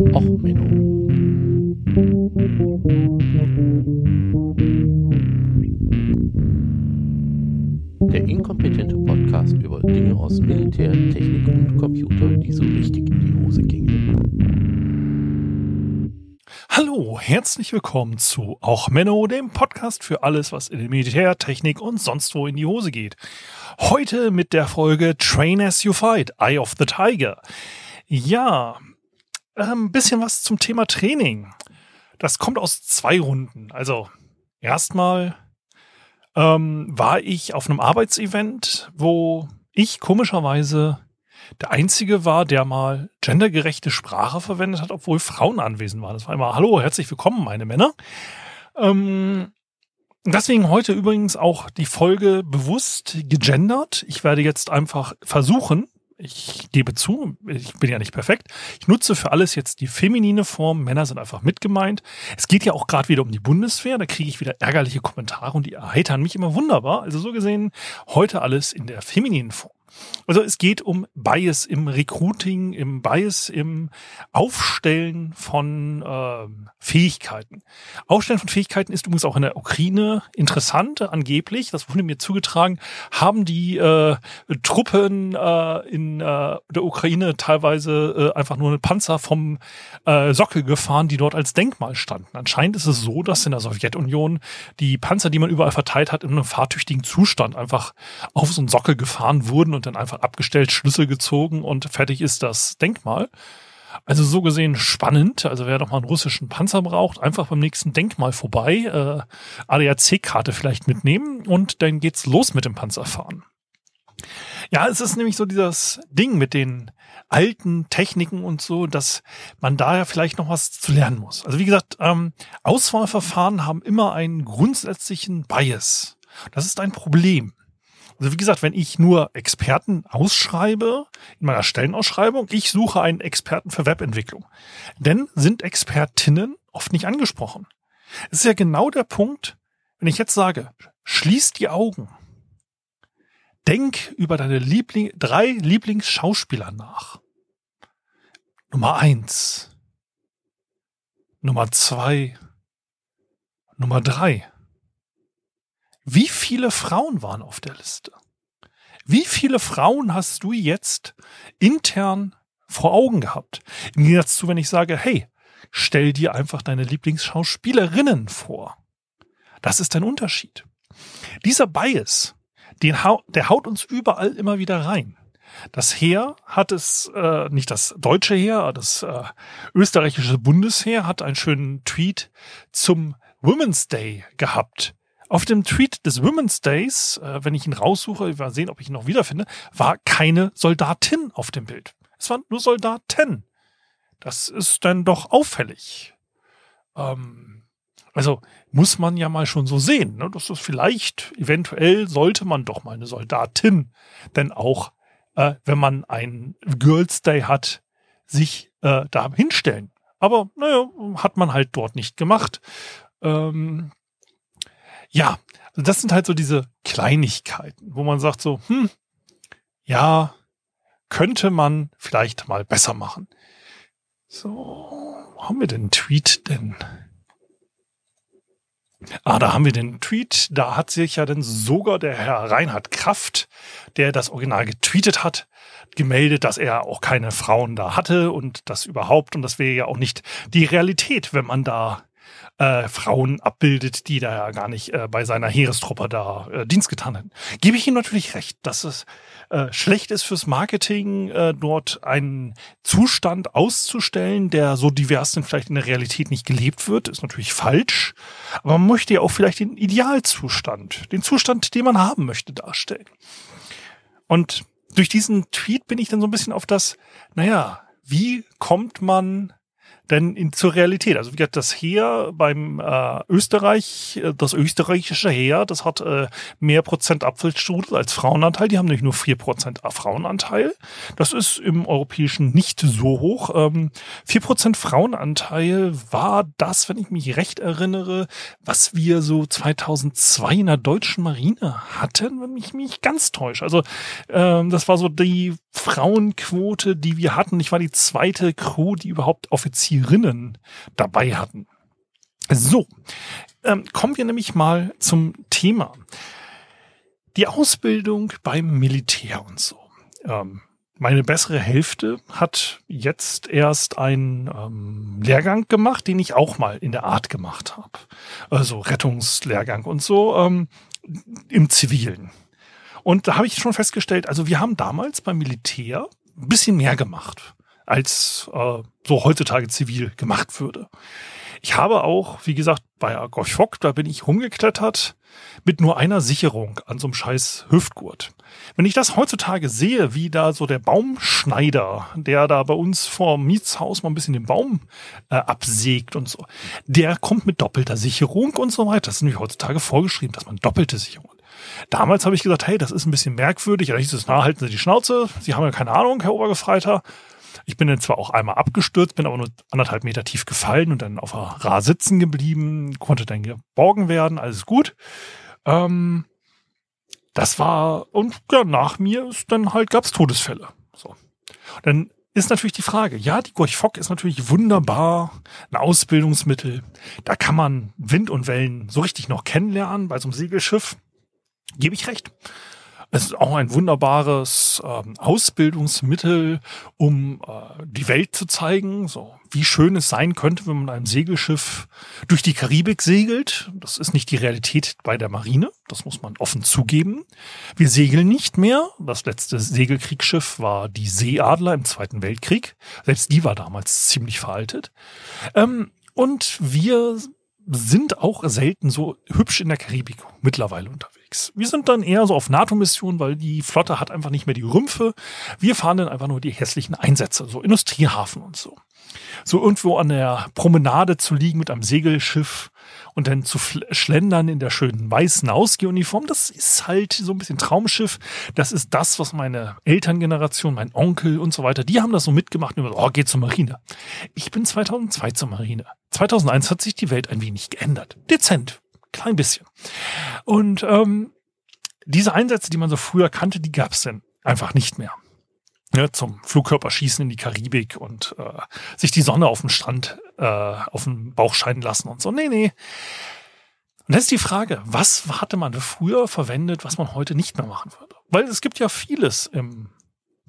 Och, Menno. Der inkompetente Podcast über Dinge aus Militär, Technik und Computer, die so richtig in die Hose gingen. Hallo, herzlich willkommen zu Auch Menno, dem Podcast für alles, was in Militär, Technik und sonst wo in die Hose geht. Heute mit der Folge Train as you fight, Eye of the Tiger. Ja, ein ähm, bisschen was zum Thema Training. Das kommt aus zwei Runden. Also erstmal ähm, war ich auf einem Arbeitsevent, wo ich komischerweise der Einzige war, der mal gendergerechte Sprache verwendet hat, obwohl Frauen anwesend waren. Das war immer, hallo, herzlich willkommen, meine Männer. Ähm, deswegen heute übrigens auch die Folge bewusst gegendert. Ich werde jetzt einfach versuchen, ich gebe zu, ich bin ja nicht perfekt. Ich nutze für alles jetzt die feminine Form. Männer sind einfach mitgemeint. Es geht ja auch gerade wieder um die Bundeswehr. Da kriege ich wieder ärgerliche Kommentare und die erheitern mich immer wunderbar. Also so gesehen heute alles in der femininen Form. Also es geht um Bias im Recruiting, im Bias im Aufstellen von äh, Fähigkeiten. Aufstellen von Fähigkeiten ist übrigens auch in der Ukraine interessant, angeblich, das wurde mir zugetragen, haben die äh, Truppen äh, in äh, der Ukraine teilweise äh, einfach nur eine Panzer vom äh, Sockel gefahren, die dort als Denkmal standen. Anscheinend ist es so, dass in der Sowjetunion die Panzer, die man überall verteilt hat, in einem fahrtüchtigen Zustand einfach auf so einen Sockel gefahren wurden und dann einfach abgestellt, Schlüssel gezogen und fertig ist das Denkmal. Also so gesehen spannend. Also wer noch mal einen russischen Panzer braucht, einfach beim nächsten Denkmal vorbei, äh, ADAC-Karte vielleicht mitnehmen und dann geht's los mit dem Panzerfahren. Ja, es ist nämlich so dieses Ding mit den alten Techniken und so, dass man da ja vielleicht noch was zu lernen muss. Also wie gesagt, ähm, Auswahlverfahren haben immer einen grundsätzlichen Bias. Das ist ein Problem. Also wie gesagt, wenn ich nur Experten ausschreibe in meiner Stellenausschreibung, ich suche einen Experten für Webentwicklung. Denn sind Expertinnen oft nicht angesprochen. Es ist ja genau der Punkt, wenn ich jetzt sage, schließ die Augen. Denk über deine Liebling drei Lieblingsschauspieler nach. Nummer eins. Nummer zwei. Nummer drei. Wie viele Frauen waren auf der Liste? Wie viele Frauen hast du jetzt intern vor Augen gehabt? Im Gegensatz zu, wenn ich sage, hey, stell dir einfach deine Lieblingsschauspielerinnen vor. Das ist ein Unterschied. Dieser Bias, den hau der haut uns überall immer wieder rein. Das Heer hat es, äh, nicht das deutsche Heer, das äh, österreichische Bundesheer hat einen schönen Tweet zum Women's Day gehabt. Auf dem Tweet des Women's Days, äh, wenn ich ihn raussuche, wir sehen, ob ich ihn noch wiederfinde, war keine Soldatin auf dem Bild. Es waren nur Soldaten. Das ist dann doch auffällig. Ähm, also muss man ja mal schon so sehen. Ne? Das ist vielleicht, eventuell sollte man doch mal eine Soldatin, denn auch äh, wenn man einen Girls Day hat, sich äh, da hinstellen. Aber naja, hat man halt dort nicht gemacht. Ähm, ja, das sind halt so diese Kleinigkeiten, wo man sagt so, hm, ja, könnte man vielleicht mal besser machen. So, wo haben wir den Tweet denn? Ah, da haben wir den Tweet. Da hat sich ja dann sogar der Herr Reinhard Kraft, der das Original getweetet hat, gemeldet, dass er auch keine Frauen da hatte und das überhaupt. Und das wäre ja auch nicht die Realität, wenn man da äh, Frauen abbildet, die da ja gar nicht äh, bei seiner Heerestruppe da äh, Dienst getan hätten. Gebe ich ihm natürlich recht, dass es äh, schlecht ist fürs Marketing, äh, dort einen Zustand auszustellen, der so divers denn vielleicht in der Realität nicht gelebt wird, ist natürlich falsch. Aber man möchte ja auch vielleicht den Idealzustand, den Zustand, den man haben möchte, darstellen. Und durch diesen Tweet bin ich dann so ein bisschen auf das, naja, wie kommt man denn in, zur Realität, also wie gesagt, das Heer beim äh, Österreich, äh, das österreichische Heer, das hat äh, mehr Prozent Apfelstrudel als Frauenanteil. Die haben nicht nur vier Prozent Frauenanteil. Das ist im Europäischen nicht so hoch. Ähm, vier Prozent Frauenanteil war das, wenn ich mich recht erinnere, was wir so 2002 in der deutschen Marine hatten, wenn ich mich ganz täusche. Also ähm, das war so die Frauenquote, die wir hatten. Ich war die zweite Crew, die überhaupt Offizierinnen dabei hatten. So, ähm, kommen wir nämlich mal zum Thema. Die Ausbildung beim Militär und so. Ähm, meine bessere Hälfte hat jetzt erst einen ähm, Lehrgang gemacht, den ich auch mal in der Art gemacht habe. Also Rettungslehrgang und so ähm, im Zivilen. Und da habe ich schon festgestellt, also wir haben damals beim Militär ein bisschen mehr gemacht, als äh, so heutzutage zivil gemacht würde. Ich habe auch, wie gesagt, bei Gorchfock, da bin ich rumgeklettert mit nur einer Sicherung an so einem scheiß Hüftgurt. Wenn ich das heutzutage sehe, wie da so der Baumschneider, der da bei uns vor Mietshaus mal ein bisschen den Baum äh, absägt und so, der kommt mit doppelter Sicherung und so weiter. Das ist nämlich heutzutage vorgeschrieben, dass man doppelte Sicherung hat. Damals habe ich gesagt, hey, das ist ein bisschen merkwürdig. Da hieß es, na, halten Sie die Schnauze. Sie haben ja keine Ahnung, Herr Obergefreiter. Ich bin dann zwar auch einmal abgestürzt, bin aber nur anderthalb Meter tief gefallen und dann auf der Ra sitzen geblieben, konnte dann geborgen werden, alles gut. Ähm, das war, und ja, nach mir ist dann halt gab's Todesfälle. So. Dann ist natürlich die Frage, ja, die Gorch Fock ist natürlich wunderbar, ein Ausbildungsmittel. Da kann man Wind und Wellen so richtig noch kennenlernen bei so einem Segelschiff. Gebe ich recht. Es ist auch ein wunderbares ähm, Ausbildungsmittel, um äh, die Welt zu zeigen, so wie schön es sein könnte, wenn man einem Segelschiff durch die Karibik segelt. Das ist nicht die Realität bei der Marine, das muss man offen zugeben. Wir segeln nicht mehr. Das letzte Segelkriegsschiff war die Seeadler im Zweiten Weltkrieg. Selbst die war damals ziemlich veraltet. Ähm, und wir sind auch selten so hübsch in der Karibik mittlerweile unterwegs. Wir sind dann eher so auf NATO-Missionen, weil die Flotte hat einfach nicht mehr die Rümpfe. Wir fahren dann einfach nur die hässlichen Einsätze, so Industriehafen und so. So irgendwo an der Promenade zu liegen mit einem Segelschiff und dann zu schlendern in der schönen weißen Ausgehuniform, das ist halt so ein bisschen Traumschiff. Das ist das, was meine Elterngeneration, mein Onkel und so weiter, die haben das so mitgemacht und so, oh, geh zur Marine. Ich bin 2002 zur Marine. 2001 hat sich die Welt ein wenig geändert. Dezent. Klein bisschen. Und ähm, diese Einsätze, die man so früher kannte, die gab es dann einfach nicht mehr. Ja, zum Flugkörperschießen in die Karibik und äh, sich die Sonne auf dem Strand äh, auf den Bauch scheinen lassen und so. Nee, nee. Und das ist die Frage, was hatte man früher verwendet, was man heute nicht mehr machen würde? Weil es gibt ja vieles im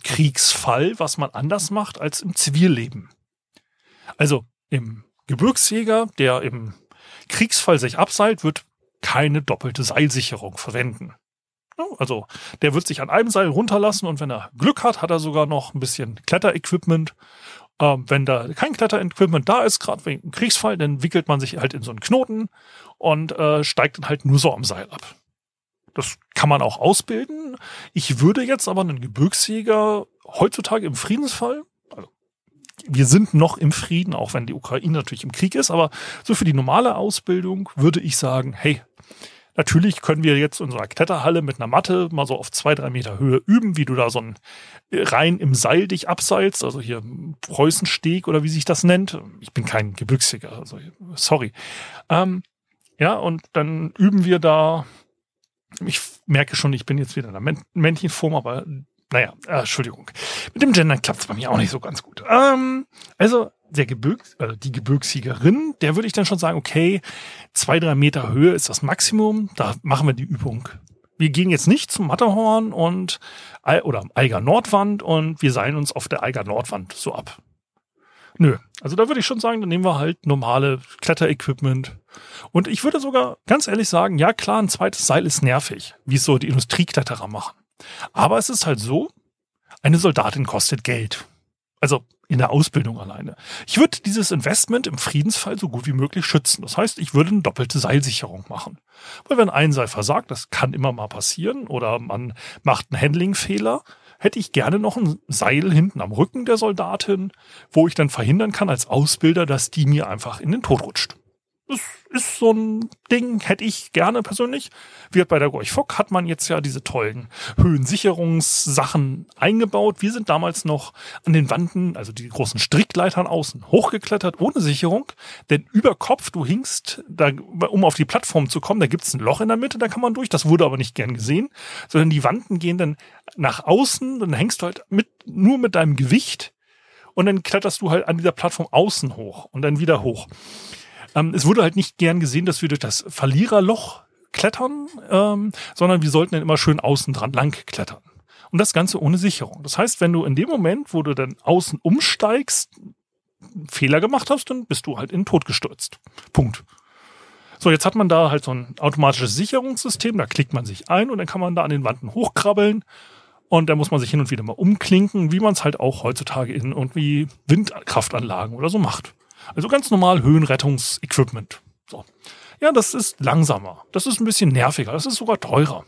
Kriegsfall, was man anders macht als im Zivilleben. Also im Gebirgsjäger, der im Kriegsfall sich abseilt, wird keine doppelte Seilsicherung verwenden. Also der wird sich an einem Seil runterlassen und wenn er Glück hat, hat er sogar noch ein bisschen Kletterequipment. Ähm, wenn da kein Kletterequipment da ist, gerade wegen Kriegsfall, dann wickelt man sich halt in so einen Knoten und äh, steigt dann halt nur so am Seil ab. Das kann man auch ausbilden. Ich würde jetzt aber einen Gebirgsjäger heutzutage im Friedensfall wir sind noch im Frieden, auch wenn die Ukraine natürlich im Krieg ist, aber so für die normale Ausbildung würde ich sagen, hey, natürlich können wir jetzt in unserer Kletterhalle mit einer Matte mal so auf zwei, drei Meter Höhe üben, wie du da so ein äh, rein im Seil dich abseilst, also hier Preußensteg oder wie sich das nennt. Ich bin kein Gebirgsjäger, also sorry. Ähm, ja, und dann üben wir da ich merke schon, ich bin jetzt wieder in der Männchenform, aber naja, äh, Entschuldigung. Mit dem Gendern klappt es bei mir auch nicht so ganz gut. Ähm, also der Gebirgs, also die Gebirgssiegerin, der würde ich dann schon sagen, okay, zwei, drei Meter Höhe ist das Maximum, da machen wir die Übung. Wir gehen jetzt nicht zum Matterhorn und oder Eiger Nordwand und wir seilen uns auf der Eiger Nordwand so ab. Nö, also da würde ich schon sagen, dann nehmen wir halt normale Kletterequipment. Und ich würde sogar ganz ehrlich sagen, ja klar, ein zweites Seil ist nervig, wie es so die Industriekletterer machen. Aber es ist halt so, eine Soldatin kostet Geld. Also in der Ausbildung alleine. Ich würde dieses Investment im Friedensfall so gut wie möglich schützen. Das heißt, ich würde eine doppelte Seilsicherung machen. Weil wenn ein Seil versagt, das kann immer mal passieren, oder man macht einen Handlingfehler, hätte ich gerne noch ein Seil hinten am Rücken der Soldatin, wo ich dann verhindern kann als Ausbilder, dass die mir einfach in den Tod rutscht. Das ist so ein Ding, hätte ich gerne persönlich. Wie bei der Gorch Fock hat man jetzt ja diese tollen Höhensicherungssachen eingebaut. Wir sind damals noch an den Wanden, also die großen Strickleitern außen, hochgeklettert ohne Sicherung. Denn über Kopf, du hingst, da, um auf die Plattform zu kommen, da gibt's ein Loch in der Mitte, da kann man durch. Das wurde aber nicht gern gesehen, sondern die Wanden gehen dann nach außen, dann hängst du halt mit, nur mit deinem Gewicht und dann kletterst du halt an dieser Plattform außen hoch und dann wieder hoch. Ähm, es wurde halt nicht gern gesehen, dass wir durch das Verliererloch klettern, ähm, sondern wir sollten dann immer schön außen dran lang klettern. Und das Ganze ohne Sicherung. Das heißt, wenn du in dem Moment, wo du dann außen umsteigst, Fehler gemacht hast, dann bist du halt in den Tod gestürzt. Punkt. So, jetzt hat man da halt so ein automatisches Sicherungssystem, da klickt man sich ein und dann kann man da an den Wanden hochkrabbeln und da muss man sich hin und wieder mal umklinken, wie man es halt auch heutzutage in irgendwie Windkraftanlagen oder so macht. Also ganz normal Höhenrettungsequipment. So. Ja, das ist langsamer. Das ist ein bisschen nerviger. Das ist sogar teurer.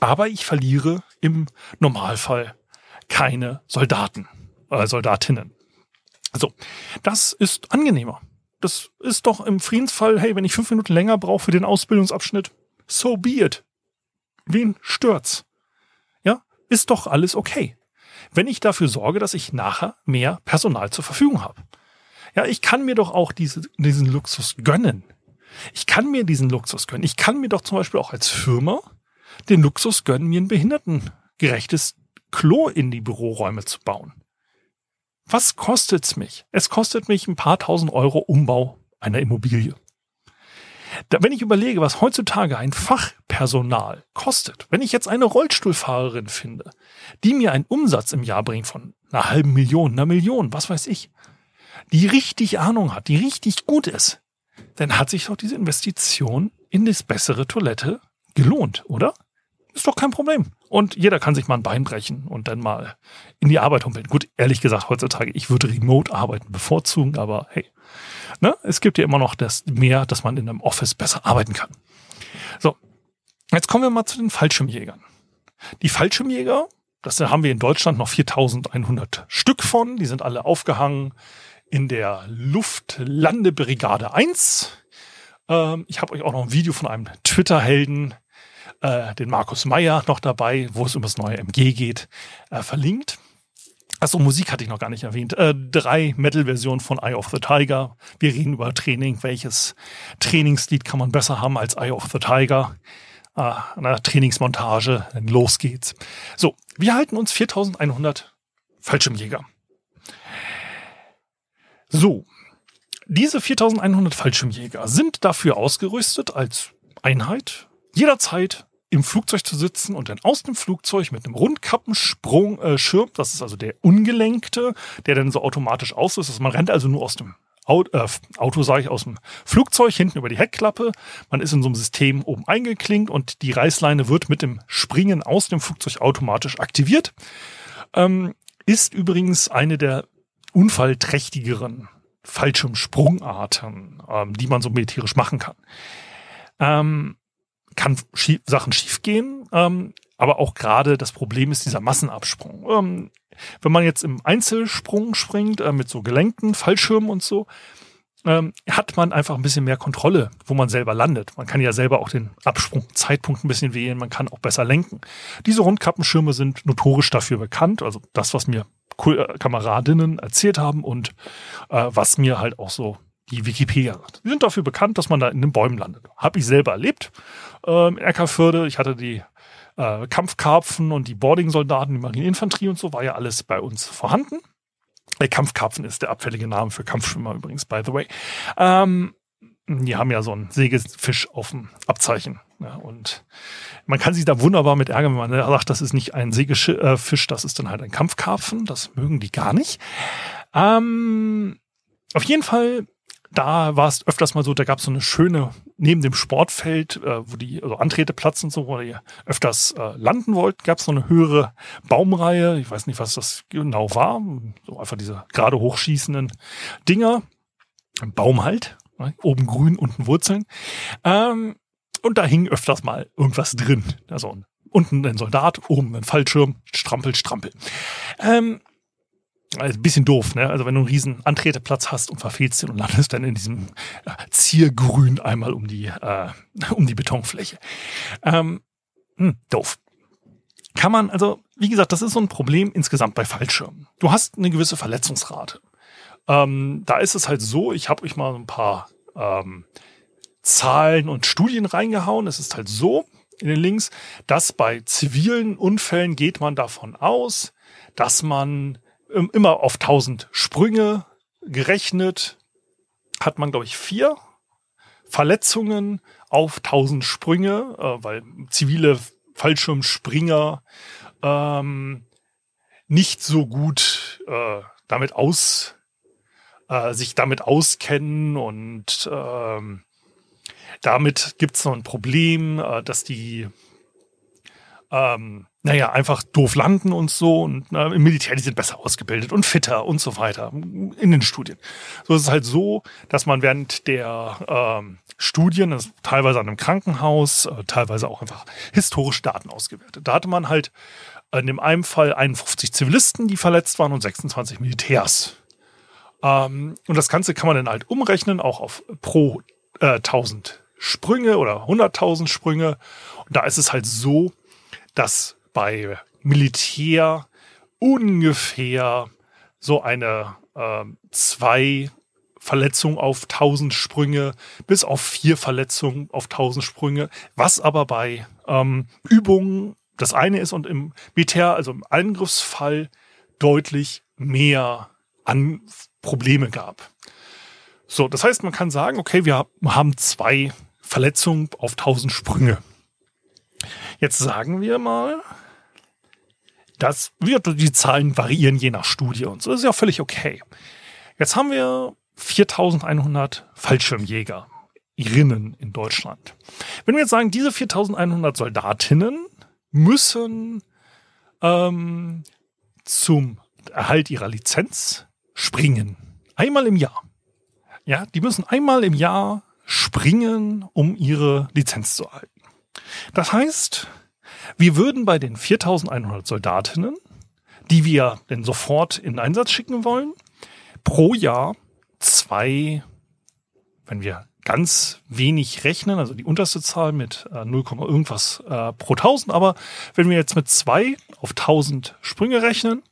Aber ich verliere im Normalfall keine Soldaten, äh, Soldatinnen. So. Das ist angenehmer. Das ist doch im Friedensfall, hey, wenn ich fünf Minuten länger brauche für den Ausbildungsabschnitt, so be it. Wen stört's? Ja, ist doch alles okay. Wenn ich dafür sorge, dass ich nachher mehr Personal zur Verfügung habe. Ja, ich kann mir doch auch diese, diesen Luxus gönnen. Ich kann mir diesen Luxus gönnen. Ich kann mir doch zum Beispiel auch als Firma den Luxus gönnen, mir ein behindertengerechtes Klo in die Büroräume zu bauen. Was kostet's mich? Es kostet mich ein paar tausend Euro Umbau einer Immobilie. Da, wenn ich überlege, was heutzutage ein Fachpersonal kostet, wenn ich jetzt eine Rollstuhlfahrerin finde, die mir einen Umsatz im Jahr bringt von einer halben Million, einer Million, was weiß ich, die richtig Ahnung hat, die richtig gut ist, dann hat sich doch diese Investition in das bessere Toilette gelohnt, oder? Ist doch kein Problem. Und jeder kann sich mal ein Bein brechen und dann mal in die Arbeit humpeln. Gut, ehrlich gesagt, heutzutage, ich würde Remote-Arbeiten bevorzugen, aber hey, ne, es gibt ja immer noch das mehr, dass man in einem Office besser arbeiten kann. So, jetzt kommen wir mal zu den Fallschirmjägern. Die Fallschirmjäger, das haben wir in Deutschland noch 4100 Stück von, die sind alle aufgehangen in der Luftlandebrigade 1. Ähm, ich habe euch auch noch ein Video von einem Twitter-Helden, äh, den Markus Meyer, noch dabei, wo es um das neue MG geht, äh, verlinkt. Achso, Musik hatte ich noch gar nicht erwähnt. Äh, drei Metal-Versionen von Eye of the Tiger. Wir reden über Training. Welches Trainingslied kann man besser haben als Eye of the Tiger? Äh, eine Trainingsmontage. Los geht's. So, wir halten uns 4100 Fallschirmjäger. So, diese 4100 Fallschirmjäger sind dafür ausgerüstet, als Einheit jederzeit im Flugzeug zu sitzen und dann aus dem Flugzeug mit einem Rundkappensprung äh, Schirm, das ist also der ungelenkte, der dann so automatisch auslöst. Also man rennt also nur aus dem Auto, äh, Auto sage ich, aus dem Flugzeug hinten über die Heckklappe. Man ist in so einem System oben eingeklinkt und die Reißleine wird mit dem Springen aus dem Flugzeug automatisch aktiviert. Ähm, ist übrigens eine der unfallträchtigeren Fallschirmsprungarten, ähm, die man so militärisch machen kann. Ähm, kann schief, Sachen schiefgehen, ähm, aber auch gerade das Problem ist dieser Massenabsprung. Ähm, wenn man jetzt im Einzelsprung springt, äh, mit so gelenkten Fallschirmen und so, ähm, hat man einfach ein bisschen mehr Kontrolle, wo man selber landet. Man kann ja selber auch den Absprungzeitpunkt ein bisschen wählen, man kann auch besser lenken. Diese Rundkappenschirme sind notorisch dafür bekannt, also das, was mir äh, Kameradinnen erzählt haben und äh, was mir halt auch so die Wikipedia sagt. Die sind dafür bekannt, dass man da in den Bäumen landet. Habe ich selber erlebt äh, in Eckerförde. Ich hatte die äh, Kampfkarpfen und die Boarding-Soldaten, die Marineinfanterie und so, war ja alles bei uns vorhanden. Der Kampfkarpfen ist der abfällige Name für Kampfschwimmer übrigens, by the way. Ähm, die haben ja so einen Sägefisch auf dem Abzeichen. Ja, und man kann sich da wunderbar mit ärgern, wenn man sagt, das ist nicht ein Sägefisch, äh, das ist dann halt ein Kampfkarpfen. Das mögen die gar nicht. Ähm, auf jeden Fall, da war es öfters mal so, da gab es so eine schöne, neben dem Sportfeld, äh, wo die also Antreteplatz und so, wo ihr öfters äh, landen wollt, gab es so eine höhere Baumreihe. Ich weiß nicht, was das genau war. So einfach diese gerade hochschießenden Dinger. Ein Baum halt. Ne? Oben grün, unten Wurzeln. Ähm, und da hing öfters mal irgendwas drin. Also unten ein Soldat, oben ein Fallschirm, strampel, strampel. Ähm, also ein bisschen doof, ne? Also wenn du einen riesen Antreteplatz hast und verfehlst den und landest dann in diesem äh, Ziergrün einmal um die, äh, um die Betonfläche. Ähm, hm, doof. Kann man, also, wie gesagt, das ist so ein Problem insgesamt bei Fallschirmen. Du hast eine gewisse Verletzungsrate. Ähm, da ist es halt so, ich habe euch mal ein paar ähm, Zahlen und Studien reingehauen. Es ist halt so in den Links, dass bei zivilen Unfällen geht man davon aus, dass man immer auf 1000 Sprünge gerechnet, hat man, glaube ich, vier Verletzungen auf 1000 Sprünge, äh, weil zivile Fallschirmspringer ähm, nicht so gut äh, damit aus äh, sich damit auskennen und ähm, damit gibt es noch ein Problem, äh, dass die ähm, naja, einfach doof landen und so. Und na, im Militär, die sind besser ausgebildet und fitter und so weiter in den Studien. So ist es halt so, dass man während der ähm, Studien, das teilweise an einem Krankenhaus, äh, teilweise auch einfach historische Daten ausgewertet. Da hatte man halt in dem einen Fall 51 Zivilisten, die verletzt waren und 26 Militärs. Ähm, und das Ganze kann man dann halt umrechnen, auch auf pro äh, 1000 Sprünge oder 100.000 Sprünge. Und da ist es halt so, dass bei Militär ungefähr so eine äh, zwei Verletzungen auf 1000 Sprünge bis auf vier Verletzungen auf 1000 Sprünge, was aber bei ähm, Übungen das eine ist und im Militär, also im Angriffsfall, deutlich mehr an Probleme gab. So, das heißt, man kann sagen, okay, wir haben zwei Verletzungen auf 1000 Sprünge. Jetzt sagen wir mal, dass wird, die Zahlen variieren je nach Studie und so. Das ist ja völlig okay. Jetzt haben wir 4100 Fallschirmjäger, Irinnen in Deutschland. Wenn wir jetzt sagen, diese 4100 Soldatinnen müssen ähm, zum Erhalt ihrer Lizenz springen. Einmal im Jahr. Ja, die müssen einmal im Jahr springen, um ihre Lizenz zu erhalten. Das heißt, wir würden bei den 4100 Soldatinnen, die wir denn sofort in Einsatz schicken wollen, pro Jahr zwei, wenn wir ganz wenig rechnen, also die unterste Zahl mit äh, 0, irgendwas äh, pro 1000, aber wenn wir jetzt mit zwei auf 1000 Sprünge rechnen,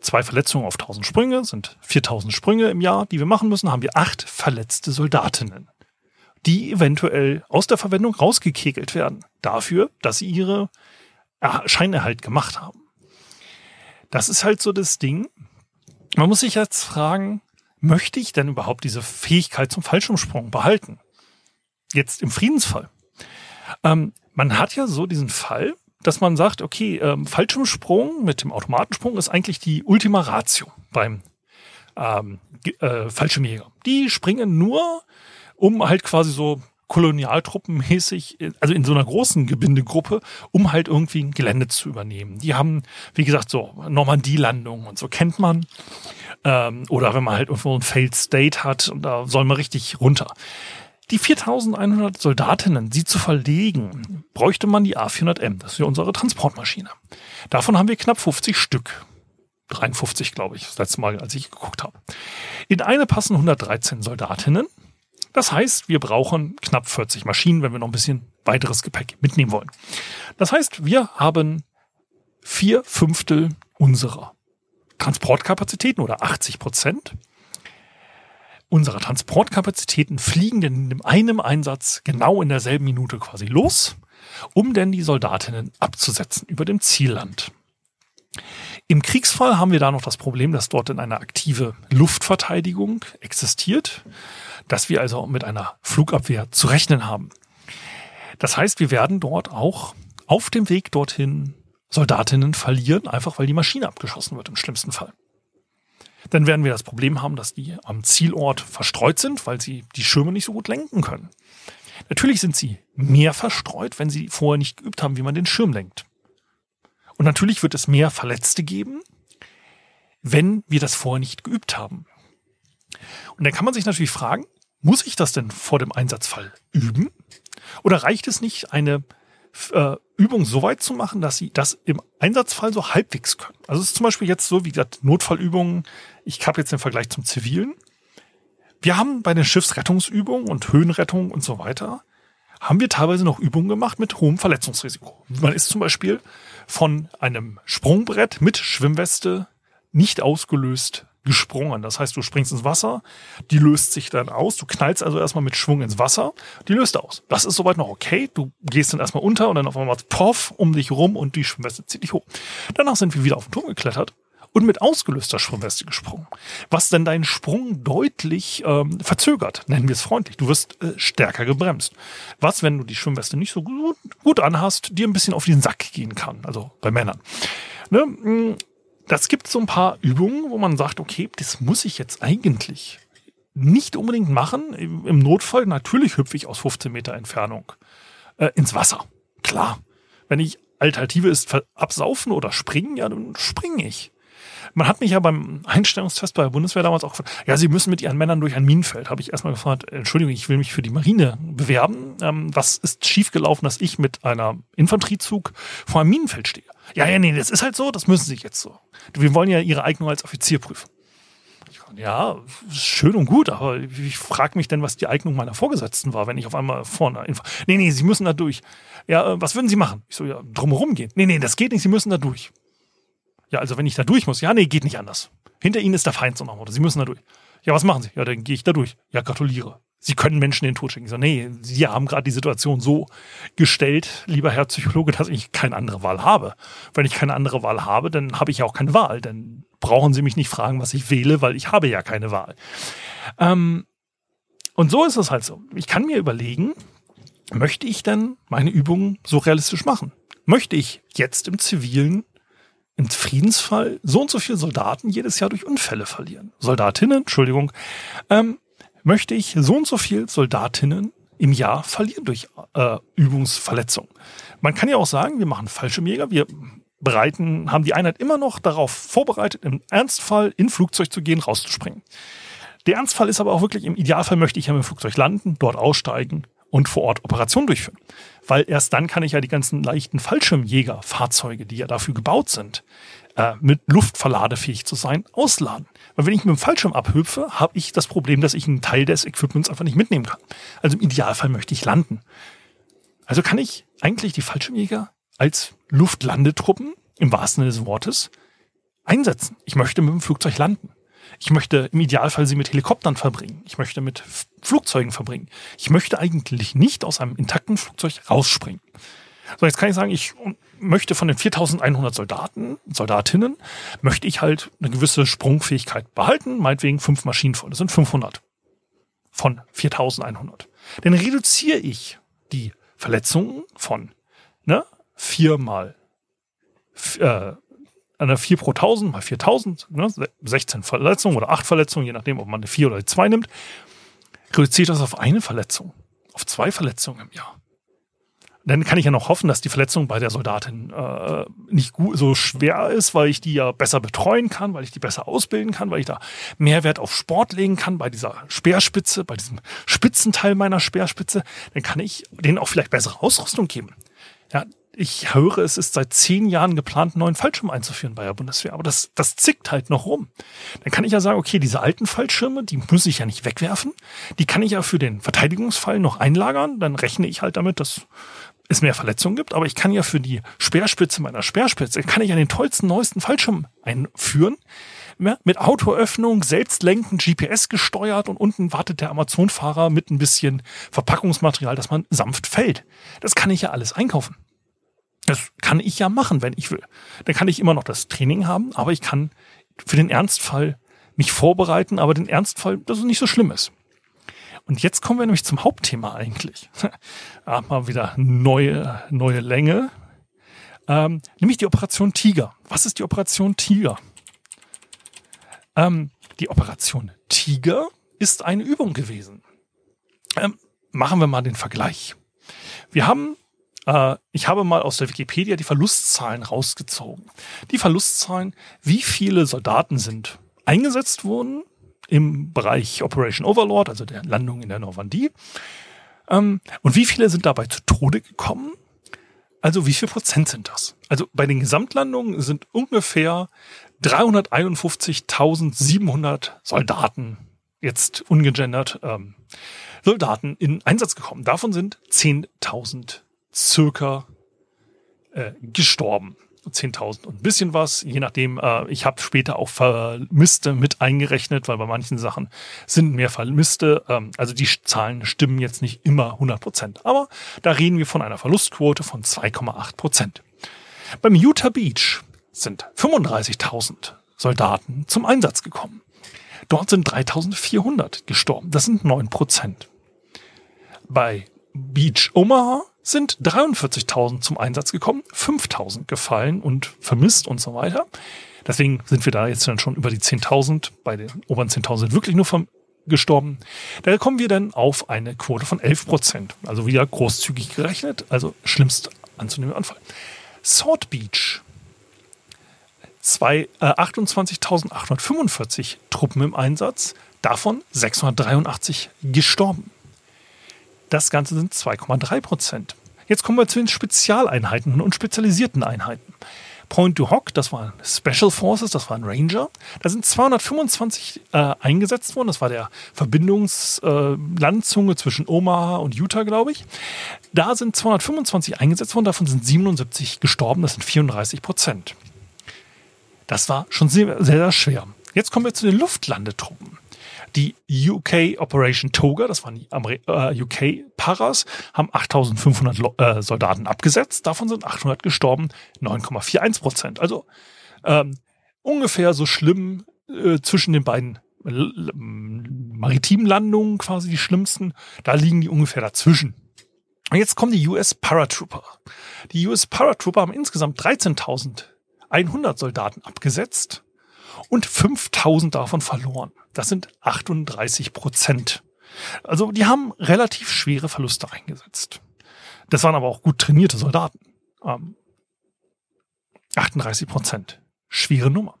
zwei Verletzungen auf 1000 Sprünge sind 4000 Sprünge im Jahr, die wir machen müssen, haben wir acht verletzte Soldatinnen die eventuell aus der Verwendung rausgekegelt werden. Dafür, dass sie ihre Scheinerhalt gemacht haben. Das ist halt so das Ding. Man muss sich jetzt fragen, möchte ich denn überhaupt diese Fähigkeit zum Fallschirmsprung behalten? Jetzt im Friedensfall. Ähm, man hat ja so diesen Fall, dass man sagt, okay, ähm, Fallschirmsprung mit dem Automatensprung ist eigentlich die Ultima Ratio beim ähm, äh, Fallschirmjäger. Die springen nur um halt quasi so Kolonialtruppenmäßig, also in so einer großen Gebindegruppe, um halt irgendwie ein Gelände zu übernehmen. Die haben, wie gesagt, so Normandie-Landungen und so kennt man. Ähm, oder wenn man halt irgendwo ein Failed State hat und da soll man richtig runter. Die 4100 Soldatinnen, sie zu verlegen, bräuchte man die A400M. Das ist ja unsere Transportmaschine. Davon haben wir knapp 50 Stück. 53, glaube ich, das letzte Mal, als ich geguckt habe. In eine passen 113 Soldatinnen. Das heißt, wir brauchen knapp 40 Maschinen, wenn wir noch ein bisschen weiteres Gepäck mitnehmen wollen. Das heißt, wir haben vier Fünftel unserer Transportkapazitäten oder 80 Prozent unserer Transportkapazitäten fliegen denn in einem Einsatz genau in derselben Minute quasi los, um denn die Soldatinnen abzusetzen über dem Zielland. Im Kriegsfall haben wir da noch das Problem, dass dort in eine aktive Luftverteidigung existiert dass wir also mit einer Flugabwehr zu rechnen haben. Das heißt, wir werden dort auch auf dem Weg dorthin Soldatinnen verlieren, einfach weil die Maschine abgeschossen wird im schlimmsten Fall. Dann werden wir das Problem haben, dass die am Zielort verstreut sind, weil sie die Schirme nicht so gut lenken können. Natürlich sind sie mehr verstreut, wenn sie vorher nicht geübt haben, wie man den Schirm lenkt. Und natürlich wird es mehr Verletzte geben, wenn wir das vorher nicht geübt haben. Und dann kann man sich natürlich fragen, muss ich das denn vor dem Einsatzfall üben? Oder reicht es nicht, eine äh, Übungen so weit zu machen, dass sie das im Einsatzfall so halbwegs können. Also es ist zum Beispiel jetzt so, wie gesagt, Notfallübungen. Ich habe jetzt den Vergleich zum Zivilen. Wir haben bei den Schiffsrettungsübungen und Höhenrettung und so weiter, haben wir teilweise noch Übungen gemacht mit hohem Verletzungsrisiko. Man ist zum Beispiel von einem Sprungbrett mit Schwimmweste nicht ausgelöst gesprungen. Das heißt, du springst ins Wasser, die löst sich dann aus. Du knallst also erstmal mit Schwung ins Wasser, die löst aus. Das ist soweit noch okay. Du gehst dann erstmal unter und dann auf einmal poff um dich rum und die Schwimmweste zieht dich hoch. Danach sind wir wieder auf den Turm geklettert und mit ausgelöster Schwimmweste gesprungen. Was denn deinen Sprung deutlich ähm, verzögert, nennen wir es freundlich. Du wirst äh, stärker gebremst. Was, wenn du die Schwimmweste nicht so gut, gut anhast, dir ein bisschen auf den Sack gehen kann, also bei Männern. Ne? Das gibt so ein paar Übungen, wo man sagt, okay, das muss ich jetzt eigentlich nicht unbedingt machen. Im Notfall natürlich hüpfe ich aus 15 Meter Entfernung äh, ins Wasser. Klar. Wenn ich Alternative ist absaufen oder springen, ja, dann springe ich. Man hat mich ja beim Einstellungstest bei der Bundeswehr damals auch gefragt, ja, Sie müssen mit Ihren Männern durch ein Minenfeld. Habe ich erstmal gefragt, Entschuldigung, ich will mich für die Marine bewerben. Ähm, was ist schiefgelaufen, dass ich mit einer Infanteriezug vor einem Minenfeld stehe? Ja, ja, nee, das ist halt so, das müssen Sie jetzt so. Wir wollen ja Ihre Eignung als Offizier prüfen. Ja, schön und gut, aber ich frage mich denn, was die Eignung meiner Vorgesetzten war, wenn ich auf einmal vorne Info. Nee, nee, Sie müssen da durch. Ja, äh, was würden Sie machen? Ich so, ja, drumherum gehen. Nee, nee, das geht nicht, Sie müssen da durch. Ja, also wenn ich da durch muss, ja, nee, geht nicht anders. Hinter Ihnen ist der Feind so nach Motto. Sie müssen da durch. Ja, was machen Sie? Ja, dann gehe ich da durch. Ja, gratuliere. Sie können Menschen den Tod schicken. Ich so, nee, Sie haben gerade die Situation so gestellt, lieber Herr Psychologe, dass ich keine andere Wahl habe. Wenn ich keine andere Wahl habe, dann habe ich auch keine Wahl. Dann brauchen Sie mich nicht fragen, was ich wähle, weil ich habe ja keine Wahl. Ähm, und so ist es halt so. Ich kann mir überlegen, möchte ich denn meine Übungen so realistisch machen? Möchte ich jetzt im Zivilen im Friedensfall so und so viele Soldaten jedes Jahr durch Unfälle verlieren. Soldatinnen, Entschuldigung, ähm, möchte ich so und so viel Soldatinnen im Jahr verlieren durch äh, Übungsverletzung. Man kann ja auch sagen, wir machen Fallschirmjäger, wir bereiten, haben die Einheit immer noch darauf vorbereitet, im Ernstfall in Flugzeug zu gehen, rauszuspringen. Der Ernstfall ist aber auch wirklich, im Idealfall möchte ich ja mit dem Flugzeug landen, dort aussteigen und vor Ort Operationen durchführen. Weil erst dann kann ich ja die ganzen leichten Fallschirmjägerfahrzeuge, die ja dafür gebaut sind, äh, mit luftverladefähig zu sein, ausladen. Weil wenn ich mit dem Fallschirm abhüpfe, habe ich das Problem, dass ich einen Teil des Equipments einfach nicht mitnehmen kann. Also im Idealfall möchte ich landen. Also kann ich eigentlich die Fallschirmjäger als Luftlandetruppen im wahrsten Sinne des Wortes einsetzen. Ich möchte mit dem Flugzeug landen. Ich möchte im Idealfall sie mit Helikoptern verbringen. Ich möchte mit Flugzeugen verbringen. Ich möchte eigentlich nicht aus einem intakten Flugzeug rausspringen. So, jetzt kann ich sagen, ich möchte von den 4100 Soldaten, Soldatinnen, möchte ich halt eine gewisse Sprungfähigkeit behalten, meinetwegen fünf Maschinen voll. Das sind 500 von 4100. Dann reduziere ich die Verletzungen von ne, vier mal äh, eine 4 pro 1000 mal 4000, ne, 16 Verletzungen oder 8 Verletzungen, je nachdem, ob man eine 4 oder eine 2 nimmt, reduziert das auf eine Verletzung, auf zwei Verletzungen im Jahr. Dann kann ich ja noch hoffen, dass die Verletzung bei der Soldatin äh, nicht gut, so schwer ist, weil ich die ja besser betreuen kann, weil ich die besser ausbilden kann, weil ich da Mehrwert auf Sport legen kann bei dieser Speerspitze, bei diesem Spitzenteil meiner Speerspitze. Dann kann ich denen auch vielleicht bessere Ausrüstung geben. Ja, ich höre, es ist seit zehn Jahren geplant, einen neuen Fallschirm einzuführen bei der Bundeswehr. Aber das, das zickt halt noch rum. Dann kann ich ja sagen, okay, diese alten Fallschirme, die muss ich ja nicht wegwerfen. Die kann ich ja für den Verteidigungsfall noch einlagern. Dann rechne ich halt damit, dass es mehr Verletzungen gibt. Aber ich kann ja für die Speerspitze meiner Speerspitze, kann ich ja den tollsten, neuesten Fallschirm einführen. Mit Autoöffnung, selbstlenken, GPS gesteuert und unten wartet der Amazon-Fahrer mit ein bisschen Verpackungsmaterial, dass man sanft fällt. Das kann ich ja alles einkaufen. Das kann ich ja machen, wenn ich will. Dann kann ich immer noch das Training haben, aber ich kann für den Ernstfall mich vorbereiten, aber den Ernstfall, dass es nicht so schlimm ist. Und jetzt kommen wir nämlich zum Hauptthema eigentlich. ah, mal wieder neue, neue Länge. Ähm, nämlich die Operation Tiger. Was ist die Operation Tiger? Ähm, die Operation Tiger ist eine Übung gewesen. Ähm, machen wir mal den Vergleich. Wir haben ich habe mal aus der Wikipedia die Verlustzahlen rausgezogen. Die Verlustzahlen, wie viele Soldaten sind eingesetzt worden im Bereich Operation Overlord, also der Landung in der Normandie. Ähm, und wie viele sind dabei zu Tode gekommen? Also wie viel Prozent sind das? Also bei den Gesamtlandungen sind ungefähr 351.700 Soldaten, jetzt ungegendert, ähm, Soldaten in Einsatz gekommen. Davon sind 10.000 circa äh, gestorben. 10.000 und ein bisschen was, je nachdem. Äh, ich habe später auch Vermisste mit eingerechnet, weil bei manchen Sachen sind mehr Vermisste. Ähm, also die Zahlen stimmen jetzt nicht immer 100 Prozent. Aber da reden wir von einer Verlustquote von 2,8 Prozent. Beim Utah Beach sind 35.000 Soldaten zum Einsatz gekommen. Dort sind 3.400 gestorben. Das sind 9 Prozent. Bei Beach Omaha sind 43.000 zum Einsatz gekommen, 5.000 gefallen und vermisst und so weiter. Deswegen sind wir da jetzt dann schon über die 10.000. Bei den oberen 10.000 sind wirklich nur gestorben. Da kommen wir dann auf eine Quote von 11 Prozent. Also wieder großzügig gerechnet, also schlimmst anzunehmender Anfall. Sword Beach. Äh, 28.845 Truppen im Einsatz, davon 683 gestorben. Das Ganze sind 2,3 Prozent. Jetzt kommen wir zu den Spezialeinheiten und spezialisierten Einheiten. Point du Hoc, das waren Special Forces, das waren Ranger. Da sind 225 äh, eingesetzt worden. Das war der Verbindungslandzunge äh, zwischen Omaha und Utah, glaube ich. Da sind 225 eingesetzt worden, davon sind 77 gestorben, das sind 34 Prozent. Das war schon sehr, sehr sehr Jetzt kommen wir zu den Luftlandetruppen. Die UK Operation Toga, das waren die Ameri äh, UK Paras, haben 8500 äh, Soldaten abgesetzt. Davon sind 800 gestorben, 9,41 Prozent. Also ähm, ungefähr so schlimm äh, zwischen den beiden maritimen Landungen quasi die schlimmsten. Da liegen die ungefähr dazwischen. Und jetzt kommen die US Paratrooper. Die US Paratrooper haben insgesamt 13.100 Soldaten abgesetzt und 5000 davon verloren. Das sind 38 Prozent. Also die haben relativ schwere Verluste eingesetzt. Das waren aber auch gut trainierte Soldaten. Ähm, 38 Prozent. Schwere Nummer.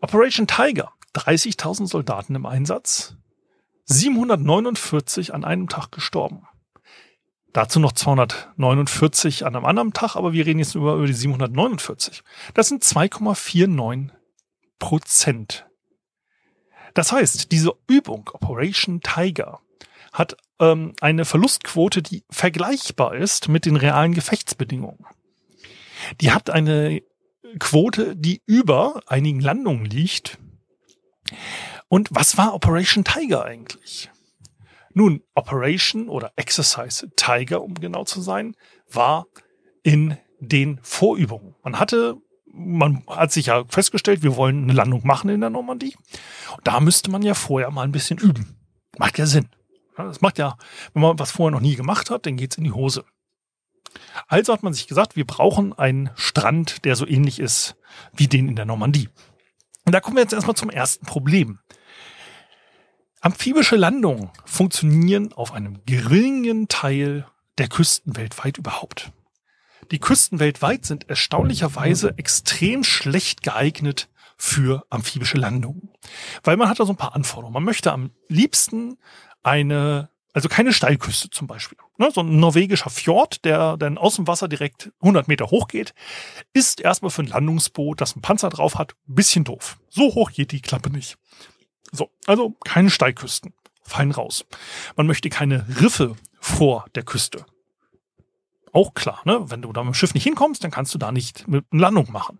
Operation Tiger. 30.000 Soldaten im Einsatz. 749 an einem Tag gestorben. Dazu noch 249 an einem anderen Tag, aber wir reden jetzt über, über die 749. Das sind 2,49 Prozent. Das heißt, diese Übung Operation Tiger hat ähm, eine Verlustquote, die vergleichbar ist mit den realen Gefechtsbedingungen. Die hat eine Quote, die über einigen Landungen liegt. Und was war Operation Tiger eigentlich? Nun, Operation oder Exercise Tiger, um genau zu sein, war in den Vorübungen. Man hatte man hat sich ja festgestellt, wir wollen eine Landung machen in der Normandie. Und da müsste man ja vorher mal ein bisschen üben. Macht ja Sinn. Das macht ja, wenn man was vorher noch nie gemacht hat, dann geht's in die Hose. Also hat man sich gesagt, wir brauchen einen Strand, der so ähnlich ist wie den in der Normandie. Und da kommen wir jetzt erstmal zum ersten Problem. Amphibische Landungen funktionieren auf einem geringen Teil der Küsten weltweit überhaupt. Die Küsten weltweit sind erstaunlicherweise extrem schlecht geeignet für amphibische Landungen. Weil man hat da so ein paar Anforderungen. Man möchte am liebsten eine, also keine Steilküste zum Beispiel. Ne, so ein norwegischer Fjord, der dann aus dem Wasser direkt 100 Meter hoch geht, ist erstmal für ein Landungsboot, das einen Panzer drauf hat, ein bisschen doof. So hoch geht die Klappe nicht. So, also keine Steilküsten. Fein raus. Man möchte keine Riffe vor der Küste. Auch klar, ne? Wenn du da mit dem Schiff nicht hinkommst, dann kannst du da nicht mit Landung machen.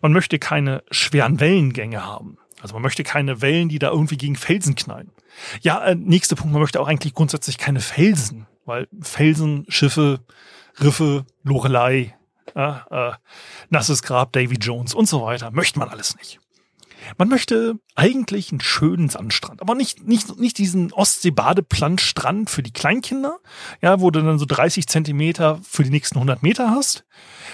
Man möchte keine schweren Wellengänge haben. Also man möchte keine Wellen, die da irgendwie gegen Felsen knallen. Ja, äh, nächster Punkt, man möchte auch eigentlich grundsätzlich keine Felsen, weil Felsen, Schiffe, Riffe, Lorelei, äh, äh, nasses Grab, Davy Jones und so weiter, möchte man alles nicht. Man möchte eigentlich einen schönen Sandstrand, aber nicht, nicht, nicht diesen Ostsee-Badeplanstrand für die Kleinkinder, ja, wo du dann so 30 Zentimeter für die nächsten 100 Meter hast,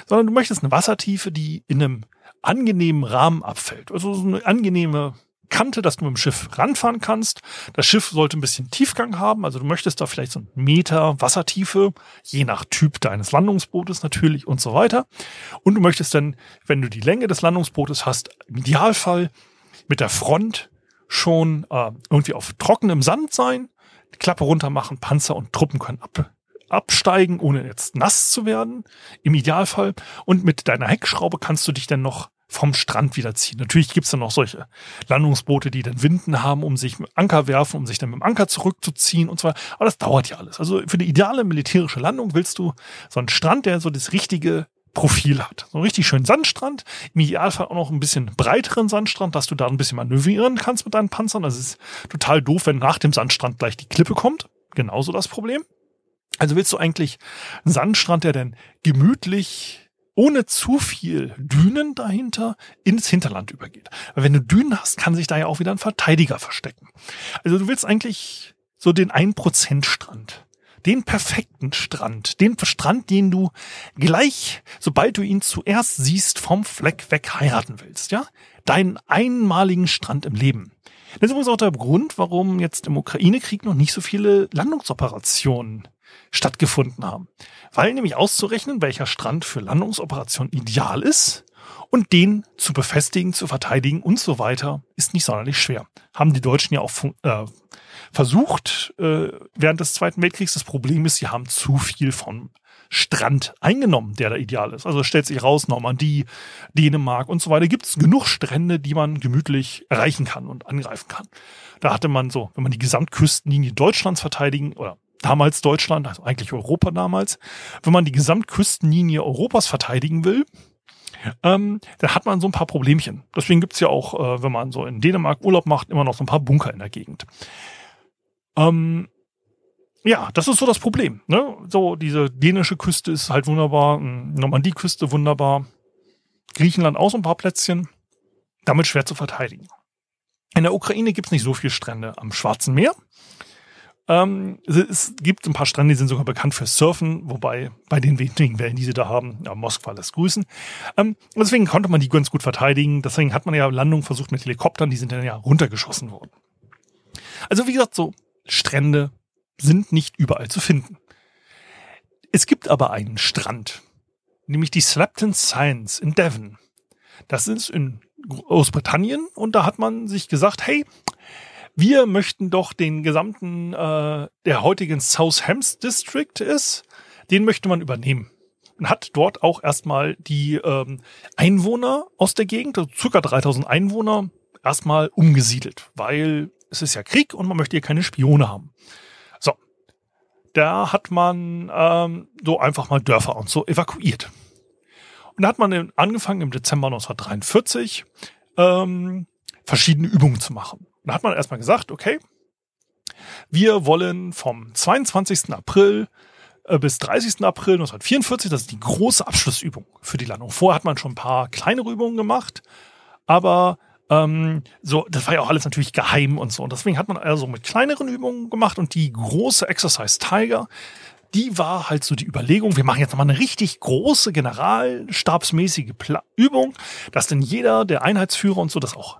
sondern du möchtest eine Wassertiefe, die in einem angenehmen Rahmen abfällt. Also so eine angenehme Kante, dass du mit dem Schiff ranfahren kannst. Das Schiff sollte ein bisschen Tiefgang haben, also du möchtest da vielleicht so einen Meter Wassertiefe, je nach Typ deines Landungsbootes natürlich und so weiter. Und du möchtest dann, wenn du die Länge des Landungsbootes hast, im Idealfall mit der Front schon äh, irgendwie auf trockenem Sand sein, die Klappe runter machen, Panzer und Truppen können ab, absteigen, ohne jetzt nass zu werden, im Idealfall. Und mit deiner Heckschraube kannst du dich dann noch vom Strand wieder ziehen. Natürlich gibt's dann noch solche Landungsboote, die dann Winden haben, um sich mit Anker werfen, um sich dann mit dem Anker zurückzuziehen und weiter. Aber das dauert ja alles. Also für die ideale militärische Landung willst du so einen Strand, der so das richtige Profil hat. So einen richtig schönen Sandstrand. Im Idealfall auch noch ein bisschen breiteren Sandstrand, dass du da ein bisschen manövrieren kannst mit deinen Panzern. Das ist total doof, wenn nach dem Sandstrand gleich die Klippe kommt. Genauso das Problem. Also willst du eigentlich einen Sandstrand, der dann gemütlich ohne zu viel Dünen dahinter ins Hinterland übergeht. Weil wenn du Dünen hast, kann sich da ja auch wieder ein Verteidiger verstecken. Also du willst eigentlich so den 1% Strand. Den perfekten Strand. Den Strand, den du gleich, sobald du ihn zuerst siehst, vom Fleck weg heiraten willst, ja? Deinen einmaligen Strand im Leben. Das ist übrigens auch der Grund, warum jetzt im Ukraine-Krieg noch nicht so viele Landungsoperationen stattgefunden haben. Weil nämlich auszurechnen, welcher Strand für Landungsoperationen ideal ist und den zu befestigen, zu verteidigen und so weiter, ist nicht sonderlich schwer. Haben die Deutschen ja auch äh, versucht äh, während des Zweiten Weltkriegs. Das Problem ist, sie haben zu viel vom Strand eingenommen, der da ideal ist. Also stellt sich raus, Normandie, Dänemark und so weiter. Gibt es genug Strände, die man gemütlich erreichen kann und angreifen kann. Da hatte man so, wenn man die Gesamtküstenlinie Deutschlands verteidigen oder damals Deutschland, also eigentlich Europa damals, wenn man die Gesamtküstenlinie Europas verteidigen will, ähm, dann hat man so ein paar Problemchen. Deswegen gibt's ja auch, äh, wenn man so in Dänemark Urlaub macht, immer noch so ein paar Bunker in der Gegend. Ähm, ja, das ist so das Problem. Ne? So, diese dänische Küste ist halt wunderbar, Normandie-Küste wunderbar, Griechenland auch so ein paar Plätzchen, damit schwer zu verteidigen. In der Ukraine gibt's nicht so viele Strände am Schwarzen Meer. Ähm, es gibt ein paar Strände, die sind sogar bekannt für Surfen, wobei bei den wenigen Wellen, die sie da haben, ja, Moskwa lässt grüßen. Ähm, deswegen konnte man die ganz gut verteidigen. Deswegen hat man ja Landungen versucht mit Helikoptern, die sind dann ja runtergeschossen worden. Also wie gesagt, so Strände sind nicht überall zu finden. Es gibt aber einen Strand, nämlich die Slapton Science in Devon. Das ist in Großbritannien und da hat man sich gesagt, hey, wir möchten doch den gesamten, äh, der heutigen South Hams District ist, den möchte man übernehmen. Und hat dort auch erstmal die ähm, Einwohner aus der Gegend, also circa 3000 Einwohner, erstmal umgesiedelt, weil es ist ja Krieg und man möchte hier keine Spione haben. So, da hat man ähm, so einfach mal Dörfer und so evakuiert. Und da hat man angefangen im Dezember 1943 ähm, verschiedene Übungen zu machen. Da hat man erstmal gesagt, okay, wir wollen vom 22. April äh, bis 30. April 1944, das ist die große Abschlussübung für die Landung. Vorher hat man schon ein paar kleinere Übungen gemacht, aber ähm, so, das war ja auch alles natürlich geheim und so. Und deswegen hat man also mit kleineren Übungen gemacht und die große Exercise Tiger, die war halt so die Überlegung, wir machen jetzt nochmal eine richtig große generalstabsmäßige Pla Übung, dass denn jeder, der Einheitsführer und so, das auch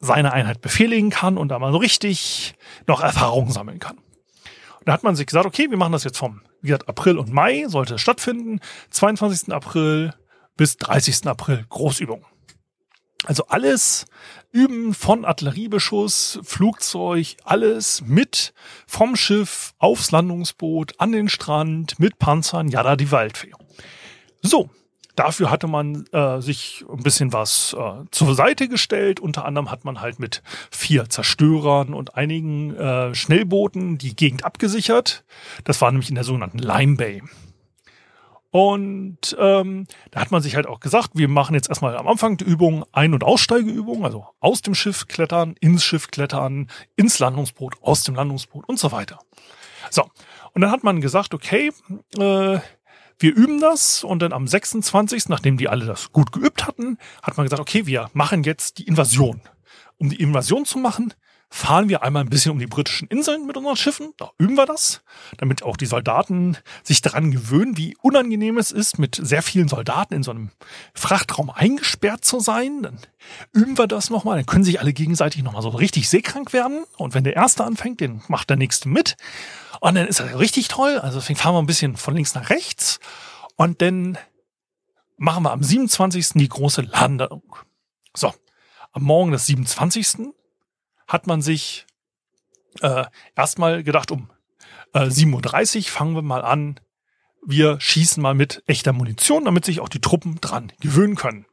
seine Einheit befehligen kann und da mal so richtig noch Erfahrungen sammeln kann. Und da hat man sich gesagt, okay, wir machen das jetzt vom, wie gesagt, April und Mai sollte es stattfinden, 22. April bis 30. April Großübung. Also alles üben von Artilleriebeschuss, Flugzeug, alles mit vom Schiff aufs Landungsboot, an den Strand, mit Panzern, ja da die Waldfee. So, Dafür hatte man äh, sich ein bisschen was äh, zur Seite gestellt. Unter anderem hat man halt mit vier Zerstörern und einigen äh, Schnellbooten die Gegend abgesichert. Das war nämlich in der sogenannten Lime Bay. Und ähm, da hat man sich halt auch gesagt, wir machen jetzt erstmal am Anfang die Übung Ein- und Aussteigeübung, also aus dem Schiff klettern, ins Schiff klettern, ins Landungsboot, aus dem Landungsboot und so weiter. So, und dann hat man gesagt, okay, äh, wir üben das und dann am 26., nachdem die alle das gut geübt hatten, hat man gesagt, okay, wir machen jetzt die Invasion. Um die Invasion zu machen, fahren wir einmal ein bisschen um die britischen Inseln mit unseren Schiffen. Da üben wir das, damit auch die Soldaten sich daran gewöhnen, wie unangenehm es ist, mit sehr vielen Soldaten in so einem Frachtraum eingesperrt zu sein. Dann üben wir das nochmal, dann können sich alle gegenseitig nochmal so richtig seekrank werden. Und wenn der Erste anfängt, den macht der Nächste mit. Und dann ist das richtig toll. Also deswegen fahren wir ein bisschen von links nach rechts. Und dann machen wir am 27. die große Landung. So, am Morgen des 27. hat man sich äh, erstmal gedacht, um äh, 7.30 Uhr fangen wir mal an. Wir schießen mal mit echter Munition, damit sich auch die Truppen dran gewöhnen können.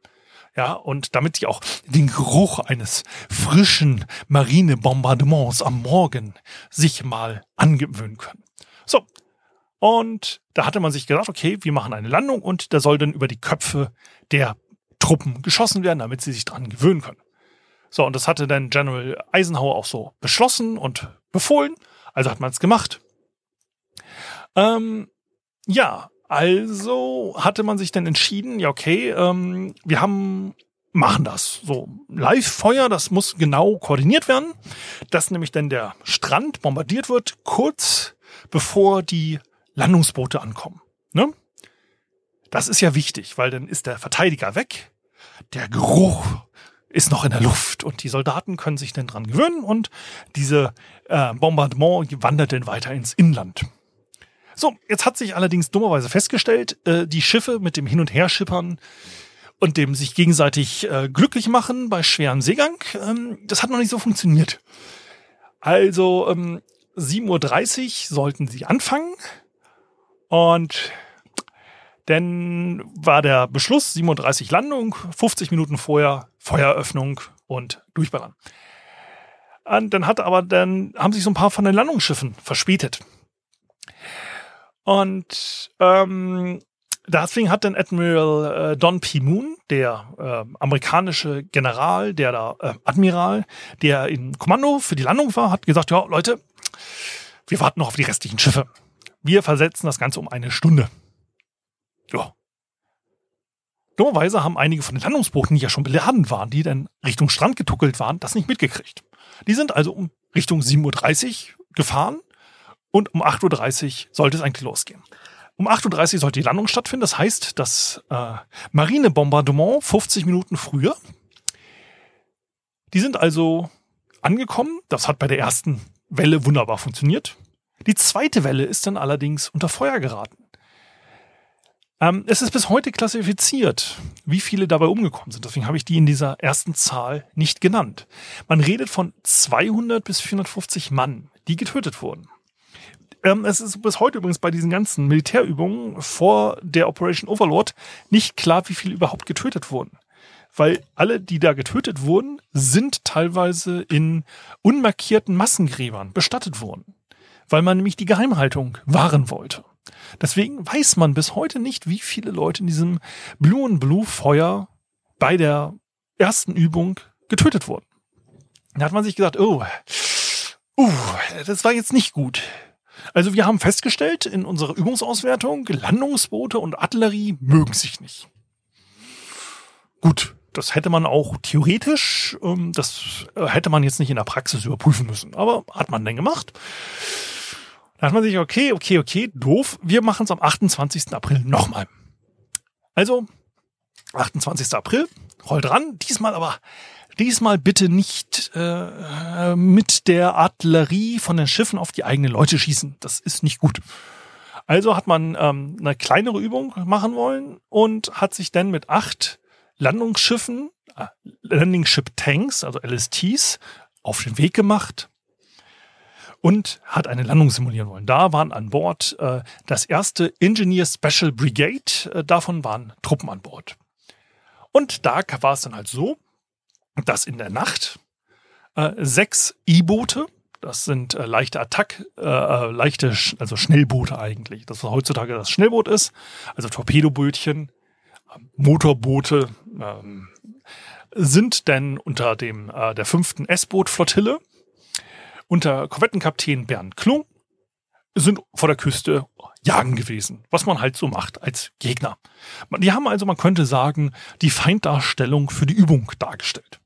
Ja, und damit sie auch den Geruch eines frischen Marinebombardements am Morgen sich mal angewöhnen können. So. Und da hatte man sich gedacht, okay, wir machen eine Landung und da soll dann über die Köpfe der Truppen geschossen werden, damit sie sich dran gewöhnen können. So, und das hatte dann General Eisenhower auch so beschlossen und befohlen. Also hat man es gemacht. Ähm, ja, also hatte man sich dann entschieden, ja, okay, ähm, wir haben, machen das. So, Live-Feuer, das muss genau koordiniert werden, dass nämlich dann der Strand bombardiert wird, kurz bevor die Landungsboote ankommen. Ne? Das ist ja wichtig, weil dann ist der Verteidiger weg, der Geruch ist noch in der Luft und die Soldaten können sich dann dran gewöhnen und diese äh, Bombardement wandert dann weiter ins Inland. So, jetzt hat sich allerdings dummerweise festgestellt, äh, die Schiffe mit dem Hin- und Herschippern und dem sich gegenseitig äh, glücklich machen bei schwerem Seegang, ähm, das hat noch nicht so funktioniert. Also ähm, 7.30 Uhr sollten sie anfangen und dann war der Beschluss 37 Landung, 50 Minuten vorher Feueröffnung und durchballern. Und dann hat aber dann haben sich so ein paar von den Landungsschiffen verspätet. Und ähm, deswegen hat dann Admiral äh, Don P. Moon, der äh, amerikanische General, der da äh, Admiral, der im Kommando für die Landung war, hat gesagt, ja Leute, wir warten noch auf die restlichen Schiffe. Wir versetzen das Ganze um eine Stunde. Ja. Dummerweise haben einige von den Landungsbooten, die ja schon beladen waren, die dann Richtung Strand getuckelt waren, das nicht mitgekriegt. Die sind also um Richtung 7.30 Uhr gefahren und um 8.30 Uhr sollte es eigentlich losgehen. Um 8.30 Uhr sollte die Landung stattfinden. Das heißt, das äh, Marinebombardement 50 Minuten früher. Die sind also angekommen. Das hat bei der ersten Welle wunderbar funktioniert. Die zweite Welle ist dann allerdings unter Feuer geraten. Ähm, es ist bis heute klassifiziert, wie viele dabei umgekommen sind. Deswegen habe ich die in dieser ersten Zahl nicht genannt. Man redet von 200 bis 450 Mann, die getötet wurden. Ähm, es ist bis heute übrigens bei diesen ganzen Militärübungen vor der Operation Overlord nicht klar, wie viele überhaupt getötet wurden. Weil alle, die da getötet wurden, sind teilweise in unmarkierten Massengräbern bestattet worden. Weil man nämlich die Geheimhaltung wahren wollte. Deswegen weiß man bis heute nicht, wie viele Leute in diesem Blue and Blue Feuer bei der ersten Übung getötet wurden. Da hat man sich gesagt, oh, uh, das war jetzt nicht gut. Also wir haben festgestellt in unserer Übungsauswertung, Landungsboote und Artillerie mögen sich nicht. Gut, das hätte man auch theoretisch, ähm, das hätte man jetzt nicht in der Praxis überprüfen müssen, aber hat man denn gemacht. Da hat man sich, okay, okay, okay, doof, wir machen es am 28. April nochmal. Also, 28. April, rollt ran, diesmal aber diesmal bitte nicht äh, mit der Artillerie von den Schiffen auf die eigenen Leute schießen. Das ist nicht gut. Also hat man ähm, eine kleinere Übung machen wollen und hat sich dann mit acht Landungsschiffen, äh, Landing Ship Tanks, also LSTs, auf den Weg gemacht und hat eine Landung simulieren wollen. Da waren an Bord äh, das erste Engineer Special Brigade, äh, davon waren Truppen an Bord. Und da war es dann halt so, dass in der Nacht äh, sechs E-Boote, das sind äh, leichte Attack, äh, äh leichte, also Schnellboote eigentlich, das was heutzutage das Schnellboot ist, also Torpedobötchen, Motorboote, ähm, sind denn unter dem äh, der fünften S-Boot-Flottille unter Korvettenkapitän Bernd Klung sind vor der Küste jagen gewesen, was man halt so macht als Gegner. Die haben also, man könnte sagen, die Feinddarstellung für die Übung dargestellt.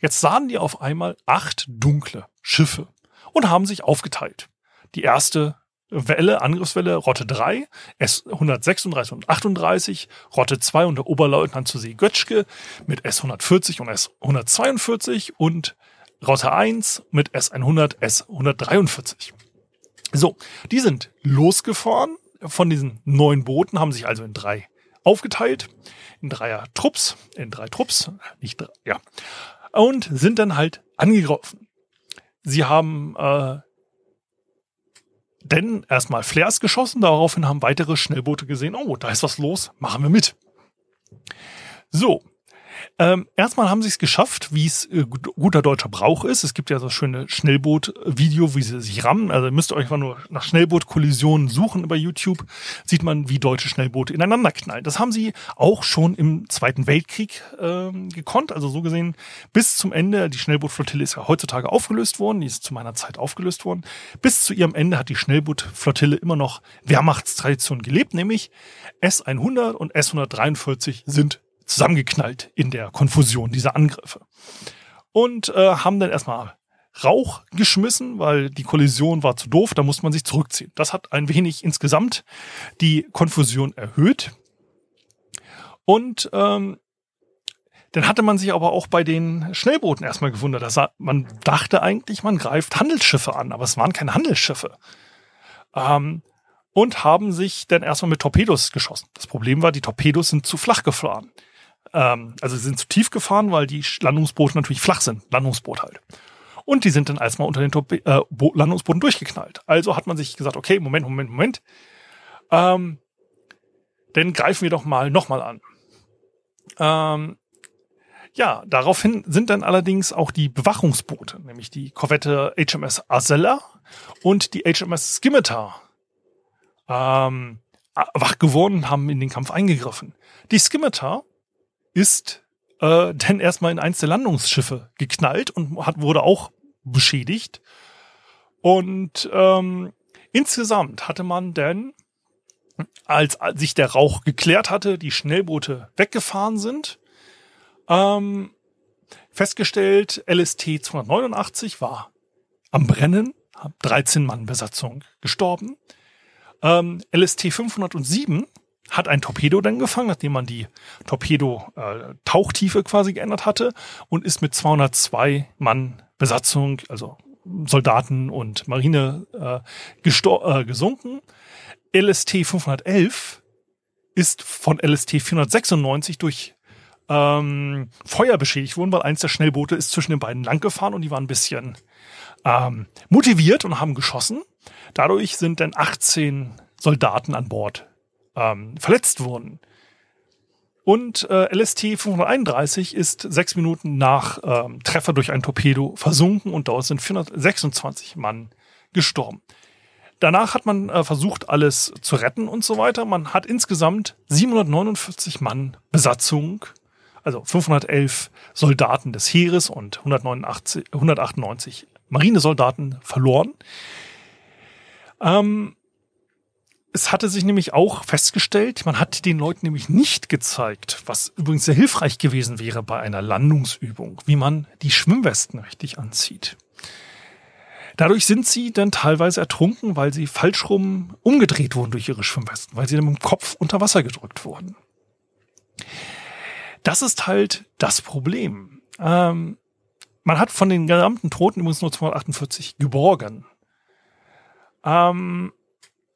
Jetzt sahen die auf einmal acht dunkle Schiffe und haben sich aufgeteilt. Die erste Welle, Angriffswelle, Rotte 3, S136 und 38, Rotte 2 unter Oberleutnant zu See Götschke mit S140 und S142 und Rotte 1 mit S100, S143. So, die sind losgefahren von diesen neun Booten, haben sich also in drei aufgeteilt, in dreier Trupps, in drei Trupps, nicht drei, ja, und sind dann halt angegriffen. Sie haben äh, denn erstmal Flares geschossen, daraufhin haben weitere Schnellboote gesehen, oh, da ist was los, machen wir mit. So, ähm, erstmal haben sie es geschafft, wie es äh, guter deutscher Brauch ist. Es gibt ja so schöne Schnellboot-Video, wie sie sich rammen. Also ihr müsst euch einfach nur nach Schnellboot-Kollisionen suchen über YouTube. Sieht man, wie deutsche Schnellboote ineinander knallen. Das haben sie auch schon im Zweiten Weltkrieg ähm, gekonnt. Also so gesehen bis zum Ende. Die Schnellbootflottille ist ja heutzutage aufgelöst worden. Die ist zu meiner Zeit aufgelöst worden. Bis zu ihrem Ende hat die Schnellbootflottille immer noch Wehrmachtstradition gelebt, nämlich S-100 und S-143 sind zusammengeknallt in der Konfusion dieser Angriffe. Und äh, haben dann erstmal Rauch geschmissen, weil die Kollision war zu doof, da musste man sich zurückziehen. Das hat ein wenig insgesamt die Konfusion erhöht. Und ähm, dann hatte man sich aber auch bei den Schnellbooten erstmal gewundert. Dass man dachte eigentlich, man greift Handelsschiffe an, aber es waren keine Handelsschiffe. Ähm, und haben sich dann erstmal mit Torpedos geschossen. Das Problem war, die Torpedos sind zu flach gefahren. Ähm, also sie sind zu tief gefahren, weil die Landungsboote natürlich flach sind. Landungsboot halt. Und die sind dann erstmal unter den Torpe äh, Landungsbooten durchgeknallt. Also hat man sich gesagt, okay, Moment, Moment, Moment. Ähm, dann greifen wir doch mal nochmal an. Ähm, ja, daraufhin sind dann allerdings auch die Bewachungsboote, nämlich die Korvette HMS Arcella und die HMS Scimitar, ähm, wach geworden und haben in den Kampf eingegriffen. Die Scimitar ist äh, dann erstmal in eins der Landungsschiffe geknallt und hat, wurde auch beschädigt. Und ähm, insgesamt hatte man dann, als, als sich der Rauch geklärt hatte, die Schnellboote weggefahren sind, ähm, festgestellt, LST 289 war am Brennen, 13 Mann Besatzung gestorben. Ähm, LST 507 hat ein Torpedo dann gefangen, nachdem man die Torpedo-Tauchtiefe äh, quasi geändert hatte und ist mit 202 Mann Besatzung, also Soldaten und Marine äh, äh, gesunken. LST 511 ist von LST 496 durch ähm, Feuer beschädigt worden, weil eins der Schnellboote ist zwischen den beiden lang gefahren und die waren ein bisschen ähm, motiviert und haben geschossen. Dadurch sind dann 18 Soldaten an Bord ähm, verletzt wurden. Und äh, LST 531 ist sechs Minuten nach ähm, Treffer durch ein Torpedo versunken und dort sind 426 Mann gestorben. Danach hat man äh, versucht, alles zu retten und so weiter. Man hat insgesamt 749 Mann Besatzung, also 511 Soldaten des Heeres und 189, 198 Marinesoldaten verloren. Ähm, es hatte sich nämlich auch festgestellt, man hat den Leuten nämlich nicht gezeigt, was übrigens sehr hilfreich gewesen wäre bei einer Landungsübung, wie man die Schwimmwesten richtig anzieht. Dadurch sind sie dann teilweise ertrunken, weil sie falsch rum umgedreht wurden durch ihre Schwimmwesten, weil sie dann mit dem Kopf unter Wasser gedrückt wurden. Das ist halt das Problem. Ähm, man hat von den gesamten Toten übrigens nur 248 geborgen. Ähm,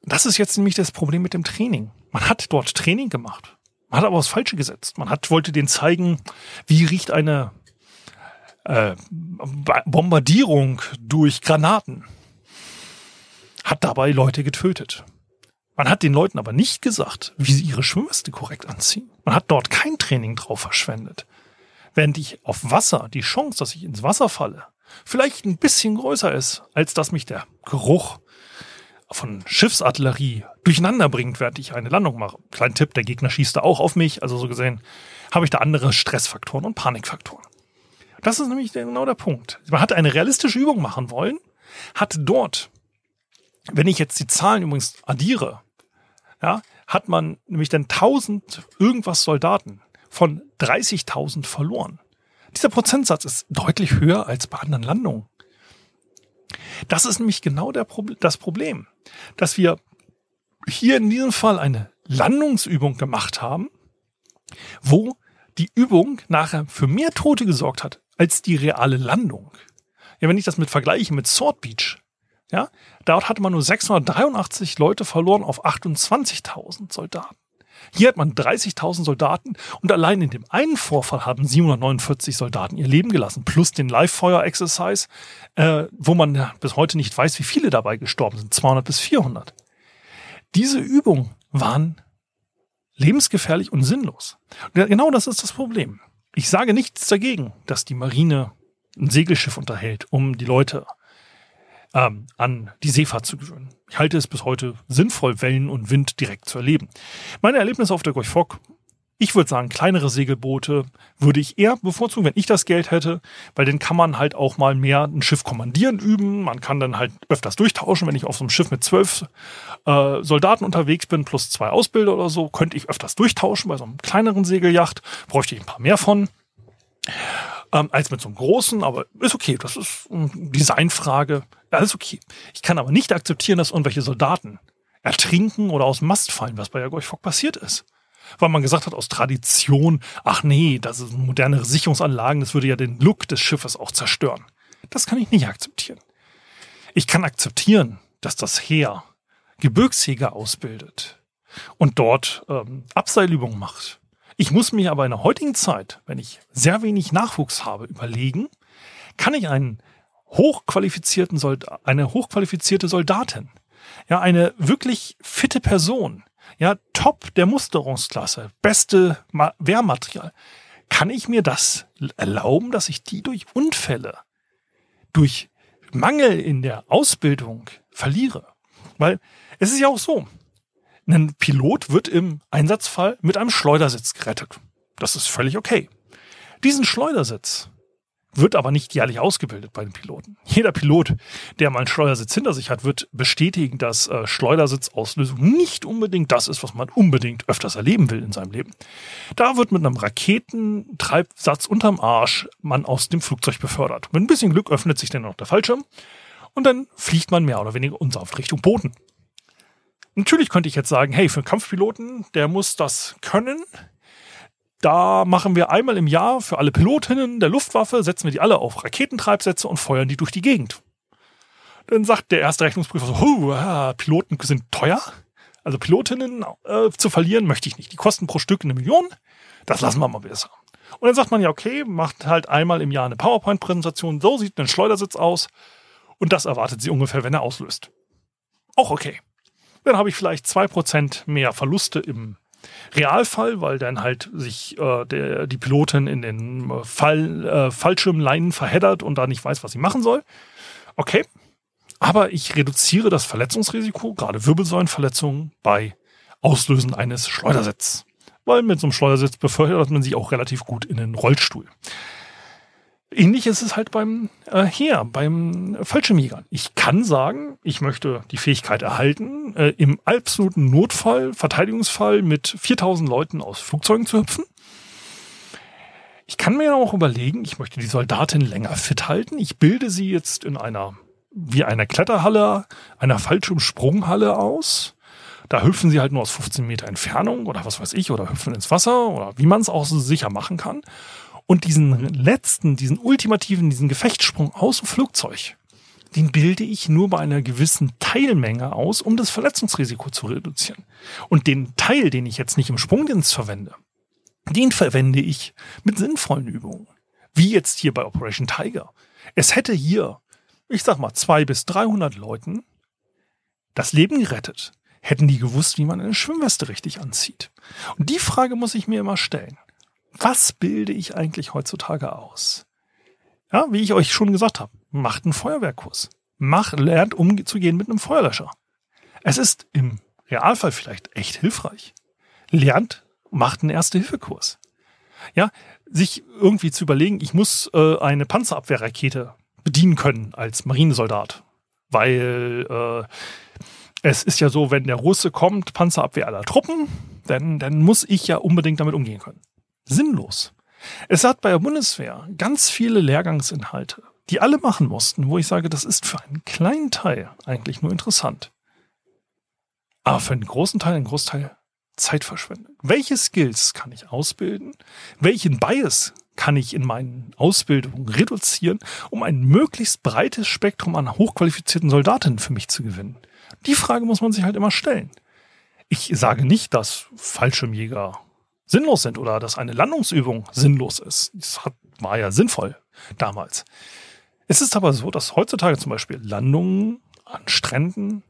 das ist jetzt nämlich das Problem mit dem Training. Man hat dort Training gemacht. Man hat aber das Falsche gesetzt. Man hat, wollte denen zeigen, wie riecht eine äh, Bombardierung durch Granaten. Hat dabei Leute getötet. Man hat den Leuten aber nicht gesagt, wie sie ihre Schwimmweste korrekt anziehen. Man hat dort kein Training drauf verschwendet. Während ich auf Wasser die Chance, dass ich ins Wasser falle, vielleicht ein bisschen größer ist, als dass mich der Geruch von Schiffsartillerie durcheinander bringt, während ich eine Landung mache. Kleiner Tipp, der Gegner schießt da auch auf mich. Also so gesehen habe ich da andere Stressfaktoren und Panikfaktoren. Das ist nämlich genau der Punkt. Man hat eine realistische Übung machen wollen, hat dort, wenn ich jetzt die Zahlen übrigens addiere, ja, hat man nämlich dann 1000 irgendwas Soldaten von 30.000 verloren. Dieser Prozentsatz ist deutlich höher als bei anderen Landungen. Das ist nämlich genau der Pro das Problem, dass wir hier in diesem Fall eine Landungsübung gemacht haben, wo die Übung nachher für mehr Tote gesorgt hat als die reale Landung. Ja, wenn ich das mit vergleiche mit Sword Beach, ja, dort hatte man nur 683 Leute verloren auf 28.000 Soldaten. Hier hat man 30.000 Soldaten und allein in dem einen Vorfall haben 749 Soldaten ihr Leben gelassen, plus den Live-Fire-Exercise, äh, wo man bis heute nicht weiß, wie viele dabei gestorben sind, 200 bis 400. Diese Übungen waren lebensgefährlich und sinnlos. Und genau das ist das Problem. Ich sage nichts dagegen, dass die Marine ein Segelschiff unterhält, um die Leute ähm, an die Seefahrt zu gewöhnen. Ich halte es bis heute sinnvoll, Wellen und Wind direkt zu erleben. Meine Erlebnisse auf der Gorch Fock ich würde sagen, kleinere Segelboote würde ich eher bevorzugen, wenn ich das Geld hätte, weil dann kann man halt auch mal mehr ein Schiff kommandieren üben. Man kann dann halt öfters durchtauschen. Wenn ich auf so einem Schiff mit zwölf äh, Soldaten unterwegs bin, plus zwei Ausbilder oder so, könnte ich öfters durchtauschen. Bei so einem kleineren Segeljacht bräuchte ich ein paar mehr von. Ähm, als mit so einem großen, aber ist okay. Das ist eine Designfrage. Alles okay. Ich kann aber nicht akzeptieren, dass irgendwelche Soldaten ertrinken oder aus dem Mast fallen, was bei Gorch Fock passiert ist weil man gesagt hat aus Tradition, ach nee, das ist moderne Sicherungsanlagen, das würde ja den Look des Schiffes auch zerstören. Das kann ich nicht akzeptieren. Ich kann akzeptieren, dass das Heer Gebirgsjäger ausbildet und dort ähm, Abseilübungen macht. Ich muss mir aber in der heutigen Zeit, wenn ich sehr wenig Nachwuchs habe, überlegen, kann ich einen hochqualifizierten Soldat, eine hochqualifizierte Soldatin, ja, eine wirklich fitte Person, ja, top der Musterungsklasse, beste Wehrmaterial. Kann ich mir das erlauben, dass ich die durch Unfälle, durch Mangel in der Ausbildung verliere? Weil es ist ja auch so, ein Pilot wird im Einsatzfall mit einem Schleudersitz gerettet. Das ist völlig okay. Diesen Schleudersitz wird aber nicht jährlich ausgebildet bei den Piloten. Jeder Pilot, der mal einen Schleudersitz hinter sich hat, wird bestätigen, dass äh, Schleudersitzauslösung nicht unbedingt das ist, was man unbedingt öfters erleben will in seinem Leben. Da wird mit einem Raketentreibsatz unterm Arsch man aus dem Flugzeug befördert. Mit ein bisschen Glück öffnet sich dann noch der Fallschirm und dann fliegt man mehr oder weniger unsanft Richtung Boden. Natürlich könnte ich jetzt sagen, hey, für einen Kampfpiloten, der muss das können, da machen wir einmal im Jahr für alle Pilotinnen der Luftwaffe, setzen wir die alle auf Raketentreibsätze und feuern die durch die Gegend. Dann sagt der erste Rechnungsprüfer so, huh, Piloten sind teuer. Also Pilotinnen äh, zu verlieren möchte ich nicht. Die kosten pro Stück eine Million. Das lassen wir mal besser. Und dann sagt man ja, okay, macht halt einmal im Jahr eine PowerPoint-Präsentation. So sieht ein Schleudersitz aus. Und das erwartet sie ungefähr, wenn er auslöst. Auch okay. Dann habe ich vielleicht zwei Prozent mehr Verluste im Realfall, weil dann halt sich äh, der, die Pilotin in den äh, Fall, äh, Fallschirmleinen verheddert und da nicht weiß, was sie machen soll. Okay. Aber ich reduziere das Verletzungsrisiko, gerade Wirbelsäulenverletzungen, bei Auslösen eines Schleudersitzes. Weil mit so einem Schleudersitz befördert man sich auch relativ gut in den Rollstuhl. Ähnlich ist es halt beim äh, Heer, beim Fallschirmjägern. Ich kann sagen, ich möchte die Fähigkeit erhalten, äh, im absoluten Notfall, Verteidigungsfall mit 4000 Leuten aus Flugzeugen zu hüpfen. Ich kann mir auch überlegen, ich möchte die Soldatin länger fit halten. Ich bilde sie jetzt in einer, wie einer Kletterhalle, einer Fallschirmsprunghalle aus. Da hüpfen sie halt nur aus 15 Meter Entfernung oder was weiß ich, oder hüpfen ins Wasser oder wie man es auch so sicher machen kann. Und diesen letzten, diesen ultimativen, diesen Gefechtssprung aus dem Flugzeug, den bilde ich nur bei einer gewissen Teilmenge aus, um das Verletzungsrisiko zu reduzieren. Und den Teil, den ich jetzt nicht im Sprungdienst verwende, den verwende ich mit sinnvollen Übungen. Wie jetzt hier bei Operation Tiger. Es hätte hier, ich sag mal, zwei bis dreihundert Leuten das Leben gerettet. Hätten die gewusst, wie man eine Schwimmweste richtig anzieht. Und die Frage muss ich mir immer stellen was bilde ich eigentlich heutzutage aus? Ja, wie ich euch schon gesagt habe, macht einen Feuerwehrkurs. Macht, lernt umzugehen mit einem Feuerlöscher. Es ist im Realfall vielleicht echt hilfreich. Lernt, macht einen Erste-Hilfe-Kurs. Ja, sich irgendwie zu überlegen, ich muss äh, eine Panzerabwehrrakete bedienen können als Marinesoldat. Weil äh, es ist ja so, wenn der Russe kommt, Panzerabwehr aller Truppen, dann, dann muss ich ja unbedingt damit umgehen können sinnlos. Es hat bei der Bundeswehr ganz viele Lehrgangsinhalte, die alle machen mussten, wo ich sage, das ist für einen kleinen Teil eigentlich nur interessant. Aber für einen großen Teil, einen Großteil Zeitverschwendung. Welche Skills kann ich ausbilden? Welchen Bias kann ich in meinen Ausbildungen reduzieren, um ein möglichst breites Spektrum an hochqualifizierten Soldatinnen für mich zu gewinnen? Die Frage muss man sich halt immer stellen. Ich sage nicht, dass Fallschirmjäger sinnlos sind oder dass eine Landungsübung sinnlos ist. Das hat, war ja sinnvoll damals. Es ist aber so, dass heutzutage zum Beispiel Landungen an Stränden,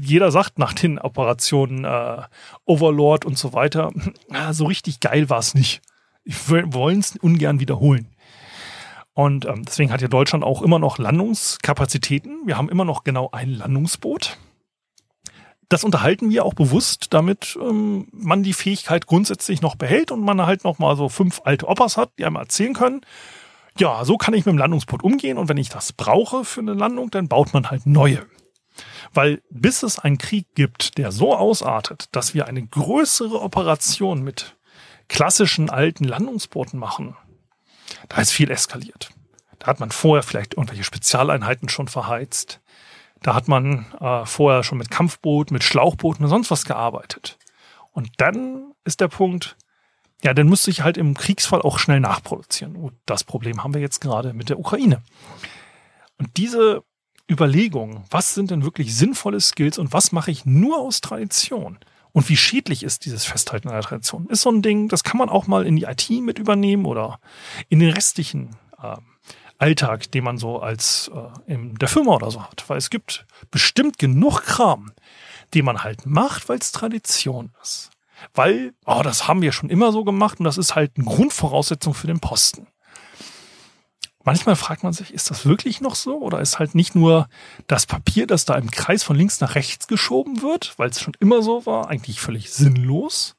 jeder sagt nach den Operationen äh, Overlord und so weiter, na, so richtig geil war es nicht. Wir wollen es ungern wiederholen. Und ähm, deswegen hat ja Deutschland auch immer noch Landungskapazitäten. Wir haben immer noch genau ein Landungsboot. Das unterhalten wir auch bewusst, damit ähm, man die Fähigkeit grundsätzlich noch behält und man halt noch mal so fünf alte Opas hat, die einem erzählen können, ja, so kann ich mit dem Landungsboot umgehen und wenn ich das brauche für eine Landung, dann baut man halt neue. Weil bis es einen Krieg gibt, der so ausartet, dass wir eine größere Operation mit klassischen alten Landungsbooten machen, da ist viel eskaliert. Da hat man vorher vielleicht irgendwelche Spezialeinheiten schon verheizt. Da hat man äh, vorher schon mit Kampfbooten, mit Schlauchbooten und sonst was gearbeitet. Und dann ist der Punkt, ja, dann müsste ich halt im Kriegsfall auch schnell nachproduzieren. Und das Problem haben wir jetzt gerade mit der Ukraine. Und diese Überlegung, was sind denn wirklich sinnvolle Skills und was mache ich nur aus Tradition? Und wie schädlich ist dieses Festhalten an der Tradition? Ist so ein Ding, das kann man auch mal in die IT mit übernehmen oder in den restlichen äh, Alltag, den man so als äh, in der Firma oder so hat. Weil es gibt bestimmt genug Kram, den man halt macht, weil es Tradition ist. Weil, oh, das haben wir schon immer so gemacht und das ist halt eine Grundvoraussetzung für den Posten. Manchmal fragt man sich, ist das wirklich noch so? Oder ist halt nicht nur das Papier, das da im Kreis von links nach rechts geschoben wird, weil es schon immer so war, eigentlich völlig sinnlos?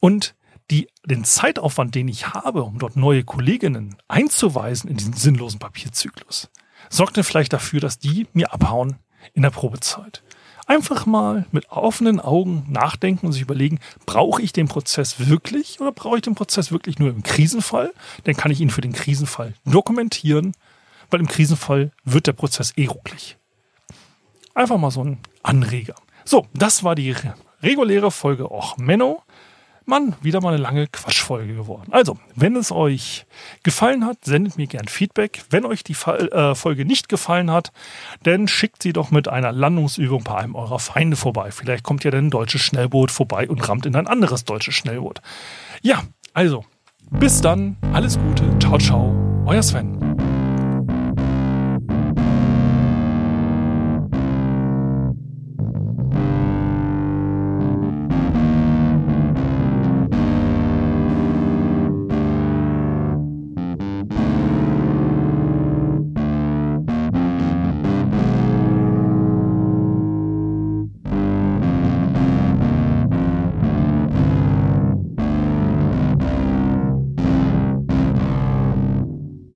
Und die, den Zeitaufwand, den ich habe, um dort neue Kolleginnen einzuweisen in diesen sinnlosen Papierzyklus, sorgt dann vielleicht dafür, dass die mir abhauen in der Probezeit. Einfach mal mit offenen Augen nachdenken und sich überlegen, brauche ich den Prozess wirklich oder brauche ich den Prozess wirklich nur im Krisenfall? Dann kann ich ihn für den Krisenfall dokumentieren, weil im Krisenfall wird der Prozess eh rucklig. Einfach mal so ein Anreger. So, das war die reguläre Folge Och Menno. Mann, wieder mal eine lange Quatschfolge geworden. Also, wenn es euch gefallen hat, sendet mir gern Feedback. Wenn euch die äh, Folge nicht gefallen hat, dann schickt sie doch mit einer Landungsübung bei einem eurer Feinde vorbei. Vielleicht kommt ja dann ein deutsches Schnellboot vorbei und rammt in ein anderes deutsches Schnellboot. Ja, also, bis dann, alles Gute, ciao, ciao, euer Sven.